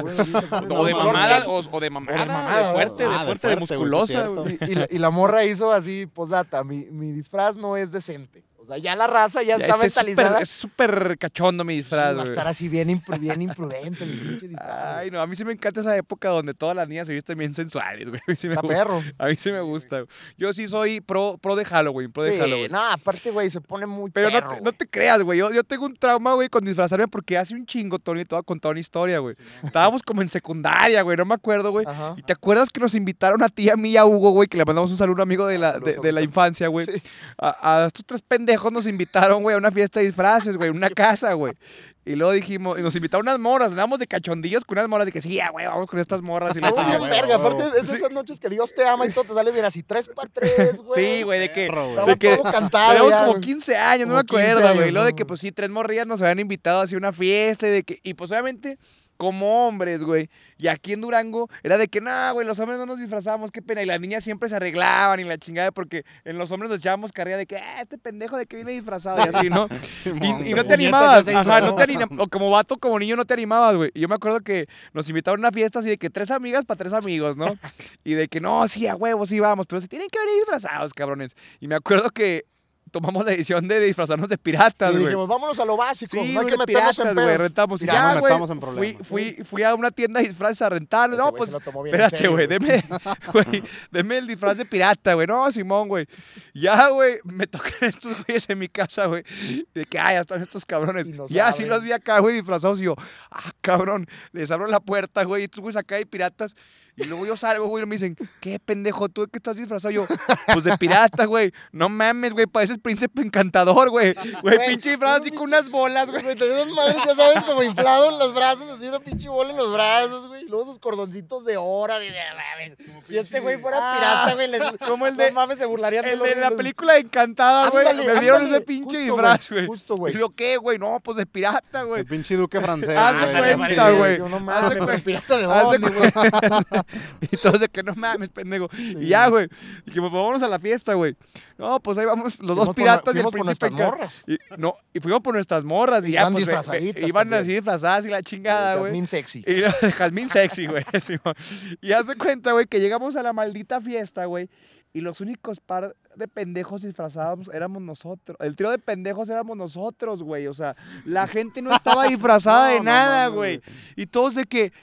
O de mamada, o, o de mamada, mamada, de fuerte, ¿no? de Ah, de fuerte, de fuerte, güey, sí es musculosa, güey. Y, y la, y la morra hizo así, posdata, mi, mi disfraz no es decente. Sea, ya la raza ya, Ya está mentalizada. Es súper cachondo mi disfraz, va a estar así bien, impru- bien imprudente mi pinche disfraz. <laughs> Ay, güey. no, a mí sí me encanta esa época donde todas las niñas se visten bien sensuales, güey. A mí sí me Está gusta. perro. A mí sí me gusta. güey. Yo sí soy pro, pro de Halloween, pro de Sí, Halloween. no, aparte, güey, se pone muy Pero no te, no güey. te creas, güey. Yo, yo tengo un trauma, güey, con disfrazarme porque hace un chingo, Tony, te voy a contar una historia, güey. Estábamos como en secundaria, güey, no me acuerdo, güey. Ajá. ¿Y te acuerdas que nos invitaron a ti, a mí y a Hugo, güey? Que le mandamos un saludo a un amigo de la, Saludos, de, de la infancia, güey. Sí. A, a estos tres pendejos nos invitaron, güey, a una fiesta de disfraces, güey, en una casa, güey. Y luego dijimos, y nos invitaron unas morras, andábamos de cachondillos con unas morras, de que sí, ya, güey, vamos con estas morras. Estuvo chingada. bien verga. Aparte, es de esas noches que Dios te ama y todo te sale bien así, tres para tres, <laughs> güey. Sí, güey, de que... Estaba de que cantado como güey. 15 años, no me 15 acuerdo, güey. Y luego de que, pues sí, tres morrillas nos habían invitado así a una fiesta y de que... Y pues obviamente, como hombres, güey. Y aquí en Durango era de que, no, güey, los hombres no nos disfrazamos, qué pena. Y las niñas siempre se arreglaban y la chingada porque en los hombres nos echábamos carrilla de que, ah, este pendejo de que viene disfrazado y así, ¿no? <laughs> Simón, Y, y no te animabas, ajá, no te animabas, o como vato, como niño no te animabas, güey. Y yo me acuerdo que nos invitaron a una fiesta así de que tres amigas para tres amigos, ¿no? <laughs> Y de que no, sí, a huevo, sí vamos, pero se tienen que venir disfrazados, cabrones. Y me acuerdo que tomamos la decisión de disfrazarnos de piratas, Y güey. dijimos, vámonos a lo básico, Sí, no hay que meternos en piratas, güey, pedos. rentamos. Y Ya ya, nos metamos en fui, problemas. fui, fui a una tienda de disfraces a No, pues, en espérate, güey, deme, <laughs> güey, deme el disfraz de pirata, güey. No, Simón, güey. Ya, güey, me tocan <laughs> estos güeyes en mi casa, güey. De que, ay, ya están estos cabrones. Y no ya, sí los vi acá, güey, disfrazados. Y yo, ah, cabrón, les abro la puerta, güey, y estos güeyes acá de piratas. Y luego yo salgo, güey, y me dicen, ¿qué pendejo? ¿Tú de qué estás disfrazado? Yo, pues de pirata, güey. No mames, güey, pareces príncipe encantador, güey. Güey, pinche disfraz así con unas bolas, güey. Güey, tenía esas madres, ya sabes, como inflado en los brazos, así una pinche bola en los brazos, güey. Y luego esos cordoncitos de hora, de, de mames. Si este güey fuera Ah, pirata, güey, les, como el no de- mames, se burlarían El lo de la película de Encantada, güey. Me dieron ándale, ese pinche justo, disfraz, güey, justo, güey. ¿Y lo qué, güey? No, pues de pirata, güey. El pinche duque francés. Haz de güey. cuenta, güey. Yo no de mames, pirata de <laughs> Y todos de que no mames, pendejo. Y ya, güey. Dijimos, pues vámonos a la fiesta, güey. No, pues ahí vamos los dos Fuimos por- piratas y el por príncipe. enca- morras. Y, no, y fuimos por nuestras morras. Y ya, Iban pues, disfrazaditas Iban así disfrazadas y la chingada, güey. Jazmín sexy. Y de Jazmín sexy, <laughs> güey. Y haz de cuenta, güey, que llegamos a la maldita fiesta, güey. Y los únicos par de pendejos disfrazados éramos nosotros. El trío de pendejos éramos nosotros, güey. O sea, la gente no estaba <laughs> disfrazada No, de no nada, güey. Y todos de que,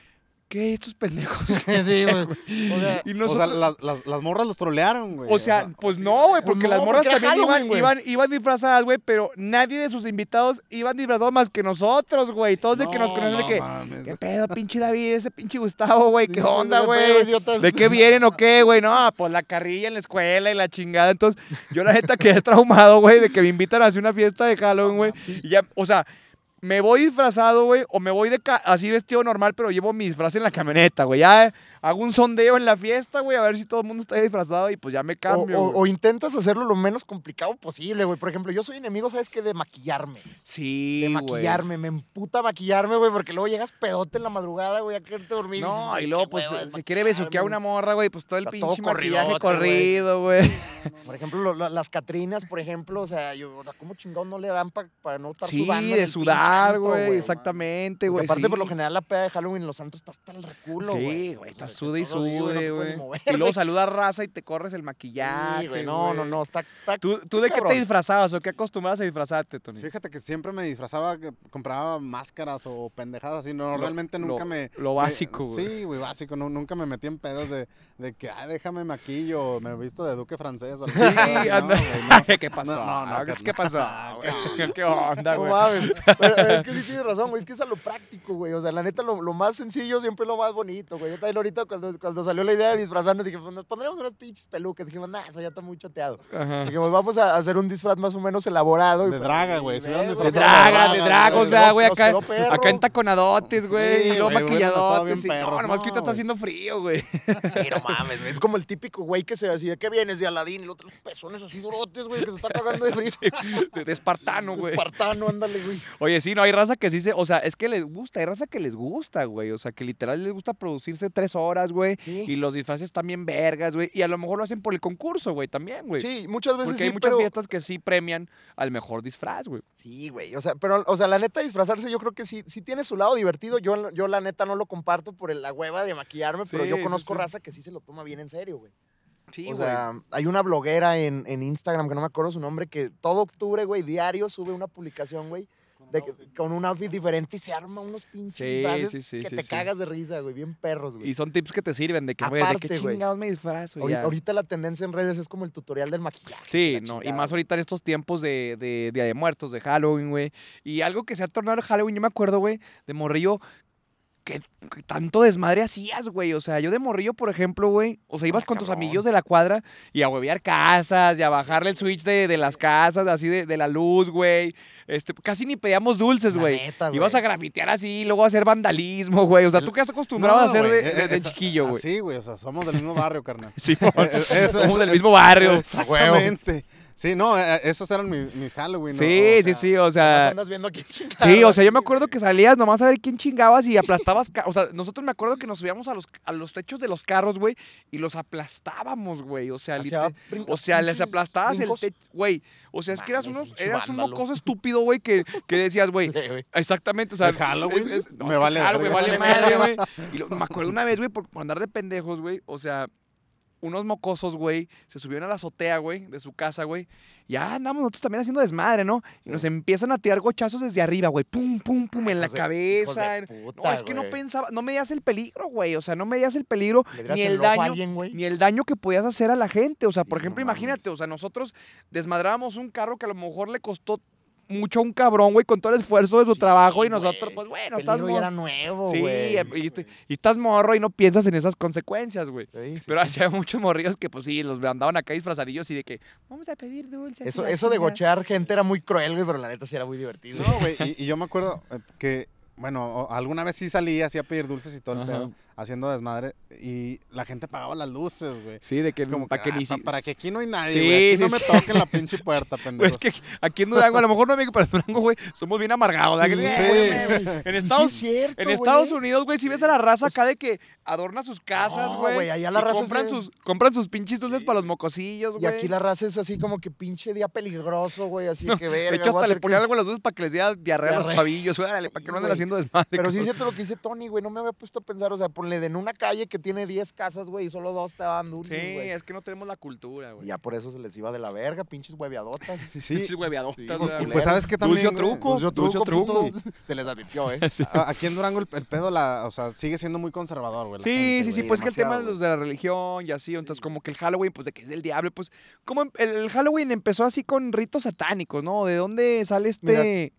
¿qué? Estos pendejos. <laughs> sí, güey. <laughs> O sea, Y O nosotros- sea, las, las, las morras los trolearon, güey. O sea, pues no, güey, porque no, las morras porque también iban, iban, iban disfrazadas, güey, pero nadie de sus invitados iban disfrazados más que nosotros, güey. Todos de que nos No, conocen de que, mames. ¿qué pedo, pinche David, ese pinche Gustavo, güey? ¿Qué Sí, onda, ¿qué güey? ¿De qué vienen o qué, güey? No, <laughs> pues la carrilla en la escuela y la chingada. Entonces, yo la neta quedé traumado, güey, de que me invitan a hacer una fiesta de Halloween, güey. Y ya, o sea, me voy disfrazado, güey, o me voy de así vestido normal, pero llevo mi disfraz en la camioneta, güey. Ya eh, hago un sondeo en la fiesta, güey, a ver si todo el mundo está disfrazado y pues ya me cambio. o- o intentas hacerlo lo menos complicado posible, güey. Por ejemplo, yo soy enemigo, ¿sabes qué? De maquillarme. sí, De maquillarme. Me emputa maquillarme, güey, porque luego llegas pedote en la madrugada, güey, a quererte dormir. No, y luego, pues, se, quiere besuquear una morra, güey, pues todo el Está todo pinche maquillaje corridote, güey. corrido, güey. <laughs> Por ejemplo, lo- lo- las Catrinas, por ejemplo, o sea, yo, ¿cómo chingados no le dan pa- para no estar Sí, sudando? en de sudar, güey, exactamente, güey. aparte, sí. por lo general, la peda de Halloween en Los Santos está hasta el reculo, güey. Sí, güey, O sea, estás que sude y no sude, güey. mover, Y luego güey. saludas raza y te corres el maquillaje, Sí, güey, no, no, no, está, está ¿Tú, tú de qué te disfrazabas o qué acostumbrabas a disfrazarte, Tony? Fíjate que siempre me disfrazaba, que compraba máscaras o pendejadas así. No, Lo- realmente nunca lo- me. lo básico, güey. Sí, güey, básico. no- nunca me metí en pedos de, de que, ay, déjame maquillo, o me he visto de duque francés. O algo Sí, así, no, anda. güey, no. <laughs> ¿Qué pasó? No, no, no, <laughs> ¿Qué, pasó? güey? <laughs> ¿Qué onda, No güey? pero es <laughs> que sí tienes razón, güey. Es que es a lo práctico, güey. O sea, la neta, lo, lo más sencillo siempre es lo más bonito, güey. Yo también ahorita, cuando, cuando salió la idea de disfrazarnos, dije, pues nos pondremos unas pinches pelucas. Dijimos, nah, eso ya está muy choteado. Ajá. Dijimos, vamos a hacer un disfraz más o menos elaborado. De draga, güey, De draga, de draga, dragos, nos ¿verdad, güey? Acá, acá en taconadotes, güey. Sí, y luego maquilladotes. bien y- No, nomás no, que ahorita está haciendo frío, güey. <laughs> Pero mames, güey. Es como el típico güey que se así de que vienes de Aladín y los otros pezones así durotes, güey, que se está cagando de frío. De, de espartano, <laughs> güey. Espartano, ándale, güey. Oye, sí, no, hay raza que sí se. O sea, es que les gusta, hay raza que les gusta, güey. O sea, que literal les gusta producirse tres horas, güey. Sí. Y los disfraces están bien vergas, güey. Y a lo mejor lo hacen por el concurso, güey, también, güey. Sí, muchas veces Porque sí, hay muchas pero... fiestas que sí premian al mejor disfraz, güey. Sí, güey. O sea, pero, o sea, la neta, disfrazarse yo creo que sí, sí tiene su lado divertido. Yo, yo la neta, no lo comparto por la hueva de maquillarme, pero Sí, yo sí, conozco sí. raza que sí se lo toma bien en serio, güey. Sí, o sea, hay una bloguera en, en Instagram, que no me acuerdo su nombre, que todo octubre, güey, diario sube una publicación, güey, de que- con un outfit diferente y se arma unos pinches Sí, disfraces sí, sí, que sí, te sí. cagas de risa, güey, bien perros, güey. Y son tips que te sirven de que, güey, de qué chingados me disfrazo. Ahorita, ahorita la tendencia en redes es como el tutorial del maquillaje. Sí, no, y más ahorita en estos tiempos de, de Día de Muertos, de Halloween, güey. Y algo que se ha tornado Halloween, yo me acuerdo, güey, de morrillo, que, que tanto desmadre hacías, güey. O sea, yo de morrillo, por ejemplo, güey, o sea, ibas con tus amigos de la cuadra y a huevear casas y a bajarle el switch de, de las casas, así de, de la luz, güey. Este, casi ni pedíamos dulces, La güey. neta, Ibas a grafitear así, luego a hacer vandalismo, güey. O sea, ¿tú qué has acostumbrado a hacer güey, de, de- de chiquillo, güey? Sí, güey, o sea, somos del mismo barrio, carnal. <laughs> Sí, Eh, <laughs> eso- somos eso- del mismo barrio. <laughs> Exactamente. Sí, no, eh, esos eran mis, mis Halloween. ¿no? Sí, O sí, sea, sí, o sea... andas viendo aquí Sí, o sea, yo me acuerdo que salías nomás a ver quién chingabas y aplastabas. O sea, nosotros me acuerdo que nos subíamos a los, a los techos de los carros, güey, y los aplastábamos, güey. O sea, o sea, les aplastás el techo, güey. O sea, es que eras, unos, eras un vándalo. mocoso estúpido, güey, que, que decías, güey. <laughs> Exactamente, o sea, ¿Es Halloween? no, Me es que vale es Halloween, verga. vale Vale <laughs> madre, güey. Y lo- me acuerdo una vez, güey, por, por andar de pendejos, güey, o sea, unos mocosos, güey, se subieron a la azotea, güey, de su casa, güey. Y ya andamos nosotros también haciendo desmadre, ¿no? Y nos empiezan a tirar gochazos desde arriba, güey. Pum, pum, pum, en la cabeza. puta, no, es que no güey. pensaba, no medías el peligro, güey. O sea, no medías el peligro Le ni el daño. alguien, güey. Ni el daño que podías hacer a la gente. O sea, por ejemplo, no imagínate, o sea, nosotros desmadrábamos un carro que a lo mejor le costó mucho a un cabrón, güey, con todo el esfuerzo de su Sí, trabajo. Y nosotros, pues bueno, El estás morro. era nuevo, Sí, güey. y, te- y estás morro y no piensas en esas consecuencias, güey. Sí, sí, Pero sí. había muchos morrillos que, pues sí, los andaban acá disfrazadillos y de que, vamos a pedir dulces. Eso, eso de chingada". gochear gente era muy cruel, güey, pero la neta sí era muy divertido. No, güey, y, y yo me acuerdo eh, que, bueno, alguna vez sí salí así a pedir dulces y todo el Ajá. pedo, haciendo desmadre, y la gente apagaba las luces, güey. Sí, de que, Como para que, ni "Ah, si- para que aquí no hay nadie, Sí, güey. Aquí sí, no me sí. toquen la pinche <laughs> puerta, Pues pendejos. es que aquí en Durango, a lo mejor no, pero en Durango, güey, somos bien amargados. Sí, Que- Sí. güey. En Estados, es cierto, en Estados güey. Unidos, güey, si ves a la raza acá de que adorna sus casas, No, güey. güey, allá la raza es compran bien- sus, compran sus pinches dulces para los mocosillos, güey. Y aquí la raza es así como que pinche día peligroso, güey, así que verga. De hecho, hasta le ponían algo a las dulces para que les diera diarrea a los pavillos. Órale, para que no anden Güey, haciendo desmadre. Pero sí es cierto lo que dice Tony, güey. No me había puesto a pensar. O sea, ponle de en una calle que tiene 10 casas, güey, y solo dos te daban dulces, Sí, güey. es que no tenemos la cultura, güey. ya por eso se les iba de la verga, pinches hueveadotas. <laughs> Sí. Pinches hueveadotas, Sí, güey. Y pues, ¿sabes qué también? Dulce o güey? truco. Dulce o Dulce o truco, truco. putos. Se les advirtió, ¿eh? <laughs> A- Aquí en Durango el, el pedo, la, o sea, sigue siendo muy conservador, güey. la Sí, gente, sí, sí, güey, pues que el tema de demasiado, los de la religión y así, entonces como que el Halloween, pues de que es del diablo, pues como em- el, el Halloween empezó así con ritos satánicos, ¿no? ¿De dónde sale este,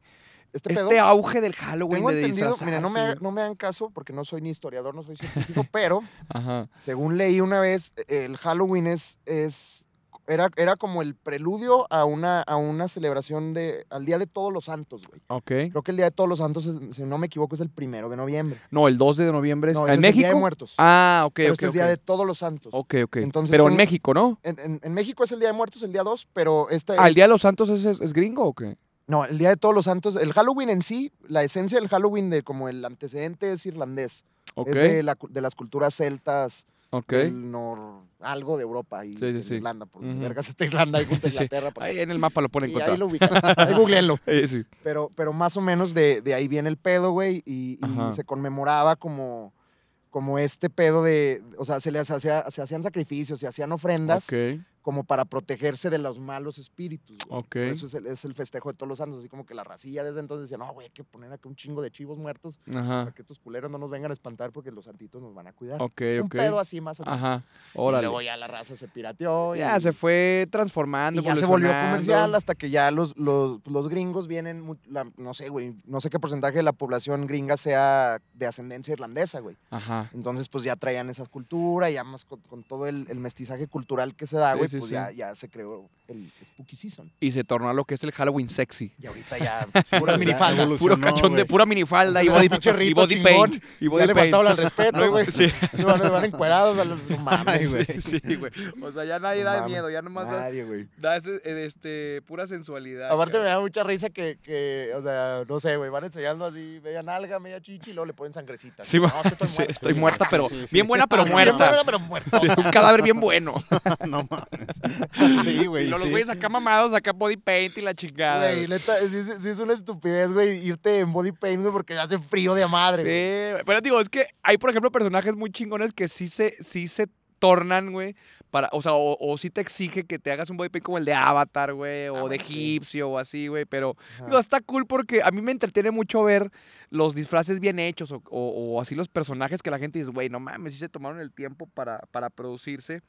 Este pedo. este auge del Halloween Tengo de entendido, mira, no me, no me hagan caso porque no soy ni historiador, no soy científico, <laughs> pero Ajá. según leí una vez, el Halloween es, es era, era como el preludio a una, a una celebración de, al Día de Todos los Santos, güey. Ok. Creo que el Día de Todos los Santos, es- si no me equivoco, es el primero de noviembre. No, el 2 de noviembre es No, en es el Día México. de Muertos. Ah, ok, pero ok. este es ok. Día de Todos los Santos. Ok, ok. Entonces pero en México, ¿no? En, en- en México es el Día de Muertos, el día 2, pero este Ah, ¿el Día de los Santos es- es gringo o qué? No, el Día de Todos los Santos, el Halloween en sí, la esencia del Halloween de como el antecedente es irlandés. Es de, la de las culturas celtas ok. del nor, algo de Europa y Sí, sí. Irlanda, por Ujú. vergas está Irlanda y junto a. <laughs> Inglaterra. Ahí en el mapa lo ponen ahí lo ubican, ahí googleenlo. <laughs> Sí. Pero, pero más o menos de, de ahí viene el pedo, güey, y, se conmemoraba como, como este pedo de, o sea, se les hacía, se hacían sacrificios, se hacían ofrendas Ok, como para protegerse de los malos espíritus, güey. ok. Por Eso es el, es el festejo de todos los santos, así como que la racilla desde entonces decía, no, güey, hay que poner aquí un chingo de chivos muertos para que estos culeros no nos vengan a espantar porque los santitos nos van a cuidar. Ok, un pedo así más o menos. Ajá. Y luego ya la raza se pirateó. Ya y- se fue transformando. y ya se volvió comercial hasta que ya los, los, los gringos vienen, la- no sé, güey, no sé qué porcentaje de la población gringa sea de ascendencia irlandesa, güey. Ajá. Entonces, pues ya traían esa cultura, ya más con, con todo el, el mestizaje cultural que se da, güey, sí, pues sí. Ya, ya se creó el Spooky Season. Y se tornó a lo que es el Halloween sexy. Y ahorita ya <laughs> ya puras minifaldas. evolucionó. Puro cachón de pura minifalda y Ya, body, <laughs> y body chingón. paint. Y Ya body le paint. faltaba el respeto, <laughs> No, güey. sí. Van, van encuerados a los no mames, güey. güey. Sí, güey. O sea, ya nadie No da mames. miedo, ya nomás Nadie, güey. da ese- eh, este, pura sensualidad. Aparte me da mucha risa que, que, o sea, no sé, güey, van enseñando así media nalga, media chichi y luego le ponen sangrecita. Sí, no, estoy muerta. pero bien buena, pero Bien muerta. buena, pero muerta. Un cadáver bien bueno. no mames. <laughs> Sí, Y güey. los sí. güeyes acá mamados, acá body paint y la chingada. Güey, neta, sí, sí- sí es una estupidez, güey, irte en body paint, güey, porque hace frío de madre. Sí, pero digo, es que hay, por ejemplo, personajes muy chingones que sí se, sí se tornan, güey, para, o sea, o, o sí te exige que te hagas un body paint como el de Avatar, güey, o Ah, de sí. egipcio, o así, güey, pero Ajá. digo, está cool porque a mí me entretiene mucho ver los disfraces bien hechos, o, o- o así los personajes que la gente dice, güey, no mames, sí se tomaron el tiempo para, para producirse.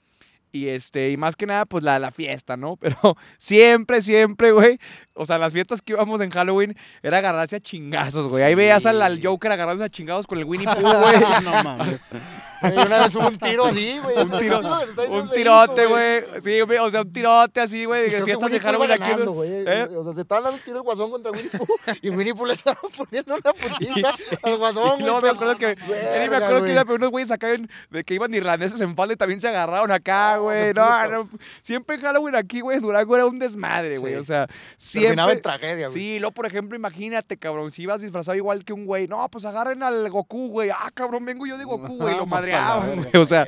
Y este, y más que nada, pues la, la fiesta, ¿no? <laughs> Pero siempre, siempre, güey. O sea, las fiestas que íbamos en Halloween era agarrarse a chingazos, güey. Ahí veías al, al. Joker agarrándose a chingados con el Winnie <laughs> Pooh, güey. no mames. Güey, una vez hubo un tiro así, güey. Un tiro- Un tirote, güey. Sí, güey, o sea, un tirote así, güey, de fiestas de Halloween aquí. güey. ¿Eh? O sea, se estaban dando un tiro el guasón contra Winnie Pooh y Winnie Pooh le estaba <laughs> poniendo una putiza al guasón, güey. luego me acuerdo que, me acuerdo que güey. unos güeyes acá de que iban irlandeses en falda y también se agarraron acá, No, güey. No, no, siempre en Halloween aquí, güey, Durango era un desmadre, güey. Sí. O sea, siempre. Terminaba en tragedia, güey. Sí, luego, por ejemplo, imagínate, cabrón, si ibas disfrazado igual que un güey, no, pues agarren al Goku, güey. Ah, cabrón, vengo yo de Goku, güey. Lo <laughs> madreaban, güey. O sea,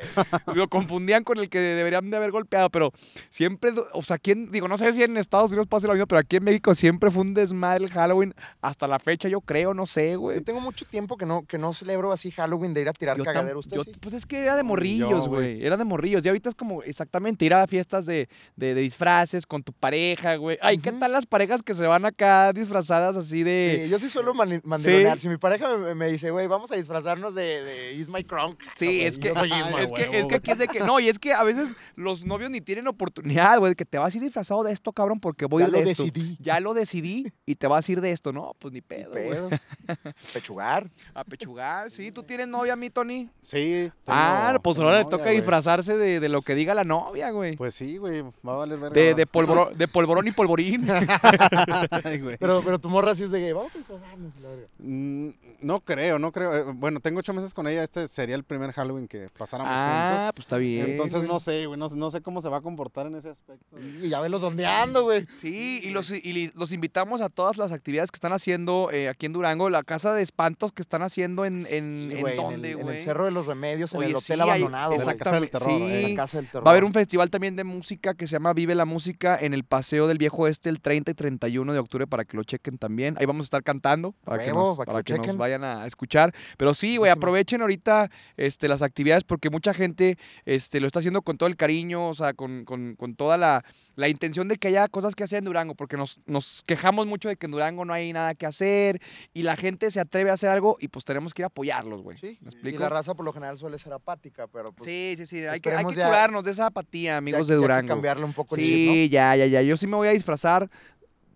lo confundían con el que deberían de haber golpeado, pero siempre, o sea, aquí en- digo, no sé si en Estados Unidos pasa lo mismo, pero aquí en México siempre fue un desmadre el Halloween. Hasta la fecha, yo creo, no sé, güey. Yo tengo mucho tiempo que no, que no celebro así Halloween de ir a tirar Yo cagadero. ¿Usted yo- sí? Pues es que era de morrillos, güey. Era de morrillos. Y ahorita es como exactamente ir a fiestas de, de, de disfraces con tu pareja, güey. Ay, ¿qué tal las parejas que se van acá disfrazadas así de. Sí, yo sí suelo mandilonear. Si mi pareja me, me dice, güey, vamos a disfrazarnos de, de Is My Crunk. Sí, güey, es que, yo soy es, que, es que aquí es de que. No, y es que a veces los novios ni tienen oportunidad, güey, de que te vas a ir disfrazado de esto, cabrón, porque voy Ya de lo esto. decidí. Ya lo decidí y te vas a ir de esto, ¿no? Pues ni pedo, güey. <laughs> Pechugar. A pechugar, sí. ¿Tú tienes novia, mi Tony? Sí. ah, tengo- pues tengo ahora le toca disfrazarse de, de lo que diga la novia, güey. Pues sí, güey. Va a valer verga. De, de, polvorón, de polvorón y polvorín. <laughs> Ay, güey. Pero, pero tu morra sí es de que vamos a disfrazarnos. la verga. Mm, No creo, no creo. Eh, Bueno, tengo ocho meses con ella. Este sería el primer Halloween que pasáramos ah, juntos. pues está bien. Entonces güey. no sé, güey. No, no sé cómo se va a comportar en ese aspecto. Y ya velo sondeando, güey. Sí, y los, y los invitamos a todas las actividades que están haciendo eh, aquí en Durango, la casa de espantos que están haciendo en, en, Sí, en güey, dónde, el, en güey. el Cerro de los Remedios, en Oye, el sí, hotel hay- abandonado, güey. la Casa del Terror, sí. eh. La Casa del Terror. Va a haber un festival también de música que se llama Vive la Música en el Paseo del Viejo Este el 30 y 31 de octubre para que lo chequen también. Ahí vamos a estar cantando para que, nos, para que para lo que nos vayan a escuchar. Pero sí, güey, aprovechen ahorita este, las actividades porque mucha gente este, lo está haciendo con todo el cariño, o sea, con, con- con toda la, la intención de que haya cosas que hacer en Durango, porque nos, nos quejamos mucho de que en Durango no hay nada que hacer y la gente se atreve a hacer algo y pues tenemos que ir a apoyarlos, güey. Sí, ¿Me y explico? la raza por lo general suele ser apática, pero pues sí, sí, sí. Hay que, hay curarnos de esa apatía, ya- amigos ya de hay que Durango. cambiarle un poco el chip, Sí, ya, ya, ya. Yo sí me voy a disfrazar.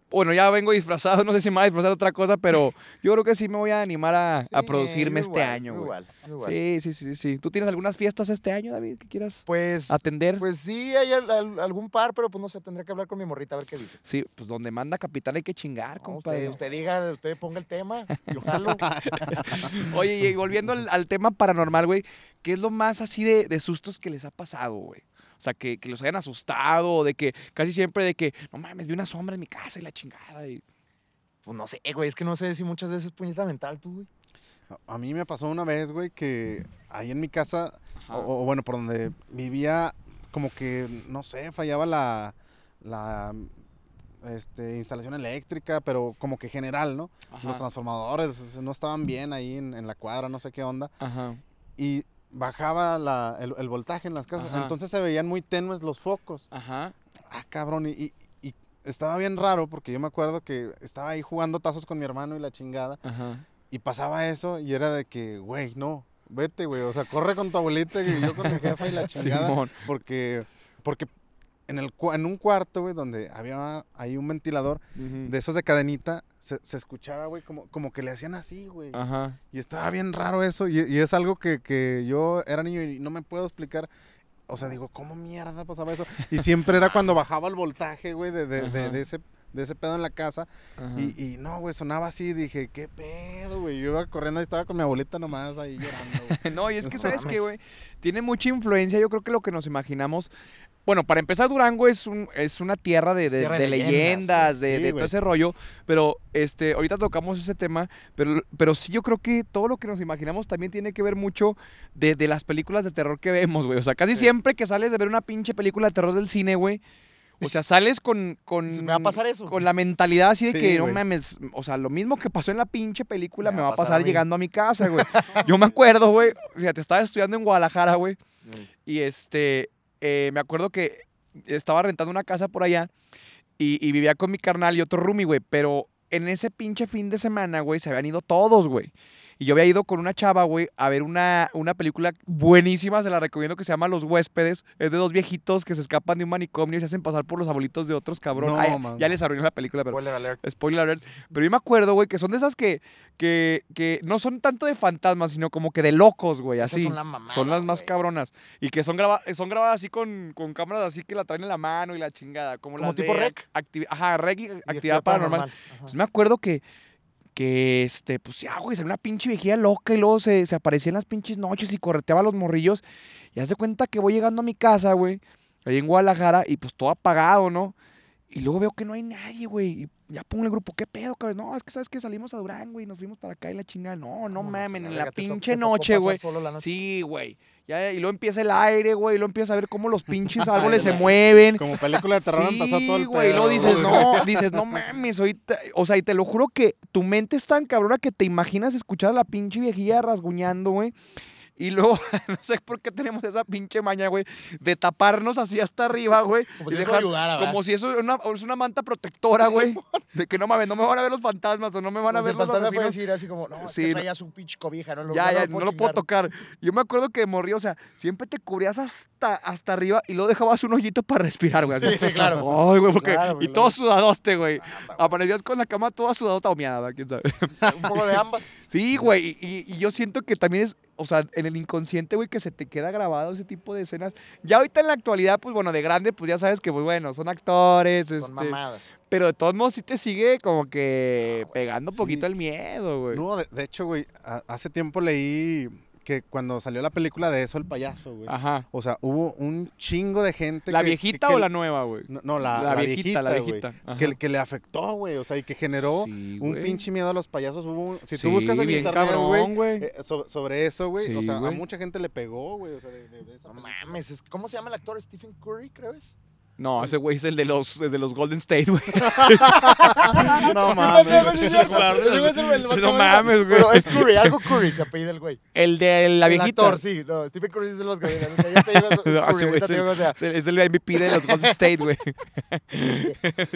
Bueno, ya vengo disfrazado, <laughs> no sé si me voy a disfrazar de otra cosa, pero yo creo que sí me voy a animar a, a producirme este año, igual, igual. Sí, sí, sí, sí. ¿Tú tienes algunas fiestas este año, David, que quieras Pues, atender? pues sí, hay al- al- algún par, pero pues no sé, tendré que hablar con mi morrita a ver qué dice. Sí, pues donde manda capital hay que chingar, No, compadre. usted, usted diga, usted ponga el tema, yo jalo. <laughs> Oye, y volviendo al, al tema paranormal, güey, ¿qué es lo más así de, de sustos que les ha pasado, güey? O sea, que, que los hayan asustado, o de que casi siempre de que, no mames, vi una sombra en mi casa y la chingada. Y... Pues no sé, güey, es que no sé si muchas veces puñeta mental tú, güey. A- mí me pasó una vez, güey, que ahí en mi casa, o, o bueno, por donde vivía, como que, no sé, fallaba la, la este, instalación eléctrica, pero como que general, ¿no? Ajá. Los transformadores no estaban bien ahí en, en la cuadra, no sé qué onda. Ajá. Y bajaba la- el, el voltaje en las casas. Ajá. Entonces se veían muy tenues los focos. Ajá. Ah, cabrón. Y, y- y estaba bien raro porque yo me acuerdo que estaba ahí jugando tazos con mi hermano y la chingada. Ajá. Y pasaba eso y era de que, güey, no, vete, güey. O sea, corre con tu abuelita y yo con mi jefa y la <laughs> chingada. Simón. Porque, porque en, el, en un cuarto, güey, donde había ahí un ventilador de esos de cadenita, se, se escuchaba, güey, como, como que le hacían así, güey. Ajá. Y estaba bien raro eso. Y, y es algo que, que yo era niño y no me puedo explicar. O sea, digo, ¿cómo mierda pasaba eso? Y <laughs> siempre era cuando bajaba el voltaje, güey, de, de, de- ese, de ese pedo en la casa. Y, y no, güey, sonaba así. Dije, ¿qué pedo, güey? Yo iba corriendo y estaba con mi abuelita nomás ahí llorando, güey. <laughs> No, y es que, No ¿sabes qué, güey? Tiene mucha influencia, yo creo que lo que nos imaginamos. Bueno, para empezar, Durango es, un, es una tierra de, de- tierra de de leyendas, leyendas, de, Sí, de todo ese rollo. Pero este, ahorita tocamos ese tema. Pero, pero sí, yo creo que todo lo que nos imaginamos también tiene que ver mucho de, de las películas de terror que vemos, güey. O sea, casi Sí. siempre que sales de ver una pinche película de terror del cine, güey. O sea, sales con, con, me va a pasar eso. con la mentalidad así de Sí, que, no mames, o sea, lo mismo que pasó en la pinche película me, va a pasar, a llegando a mi casa, güey. <laughs> Yo me acuerdo, güey, fíjate, estaba estudiando en Guadalajara, güey, y este, eh, me acuerdo que estaba rentando una casa por allá y, y vivía con mi carnal y otro roomie, güey, pero en ese pinche fin de semana, güey, se habían ido todos, güey. Y yo había ido con una chava, güey, a ver una, una película buenísima, se la recomiendo, que se llama Los Huéspedes. Es de dos viejitos que se escapan de un manicomio y se hacen pasar por los abuelitos de otros cabrones. No, Ay, man. ya les arruiné la película, pero Spoiler alert. spoiler alert. Pero yo me acuerdo, güey, que son de esas que, que, que no son tanto de fantasmas, sino como que de locos, güey, Esas así. son la mamada, Son las más güey. cabronas. Y que son, graba- son grabadas así con, con cámaras así que la traen en la mano y la chingada. Como, ¿Como las tipo de rec? Ajá, rec y actividad, paranormal. Ajá. Entonces me acuerdo que, que este, pues ya, güey, salió una pinche viejilla loca y luego se, se aparecía en las pinches noches y correteaba a los morrillos. Y haz de cuenta que voy llegando a mi casa, güey, ahí en Guadalajara, y pues todo apagado, ¿no? Y luego veo que no hay nadie, güey. Y ya pongo el grupo, ¿qué pedo, cabrón? No, es que sabes que salimos a Durango, güey, y nos fuimos para acá y la chingada. No, no mamen, en la pinche noche, güey. Sí, güey. Ya, y luego empieza el aire, güey, y luego empieza a ver cómo los pinches <laughs> árboles se mueven. Como película de terror empezó todo el güey, y luego dices, no, dices, no mames, ahorita, o sea, y te lo juro que tu mente es tan cabrona que te imaginas escuchar a la pinche viejilla rasguñando, güey. Y luego, <laughs> no sé por qué tenemos esa pinche maña, güey, de taparnos así hasta arriba, güey. Como y si eso dejar- ayudara, ¿verdad? Como si eso es una, es una manta protectora, güey. De que no mames, no me van a ver los fantasmas o no me van a Como ver el los fantasma fue a asesinos. decir así como, no, es Sí, que no. traía su pinche cobija, no lo, Ya, ya, puedo no lo puedo chingar". tocar. Yo me acuerdo que morí, o sea, siempre te cubrías hasta, hasta arriba y luego dejabas un hoyito para respirar, güey. <laughs> Sí, claro. Ay, güey, porque. Claro, y todo sudadote, güey. Anda, güey. Aparecías con la cama toda sudadota o miada, quién sabe. Un poco de ambas. <laughs> Sí, güey. Y, y yo siento que también es, o sea, en el inconsciente, güey, que se te queda grabado ese tipo de escenas. Ya ahorita en la actualidad, pues bueno, de grande, pues ya sabes que, pues bueno, son actores, Son este, mamadas. pero de todos modos sí te sigue como que pegando un sí. poquito el miedo, güey. No, de, de hecho, güey, hace tiempo leí que cuando salió la película de eso, el payaso, güey. Ajá. O sea, hubo un chingo de gente. ¿La que- viejita que- o que- la nueva, güey? No, no, la, La la viejita, la güey, viejita, ajá. Que, que le afectó, güey. O sea, y que generó Sí, un güey. pinche miedo a los payasos. Hubo un- si Sí, tú buscas en internet, cabrón, güey, güey. eh, so- sobre eso, güey. Sí, o sea, güey. a mucha gente le pegó, güey. O sea, de, de- de esa No mames, es- ¿cómo se llama el actor? Stephen Curry, creo es. No, ese güey es el de los, el de los Golden State, güey. <laughs> No mames, mames. sí es cierto. Claro, Ese güey es el- el no mames, güey. Bueno, es Curry, algo Curry se apellida el güey. El de la El viejita. actor, sí. No, Stephen Curry es el más grande. Ya te digo, es <laughs> No, ese Curry, güey es te el- digo, o sea. es el- el MVP de los Golden State, güey. <laughs>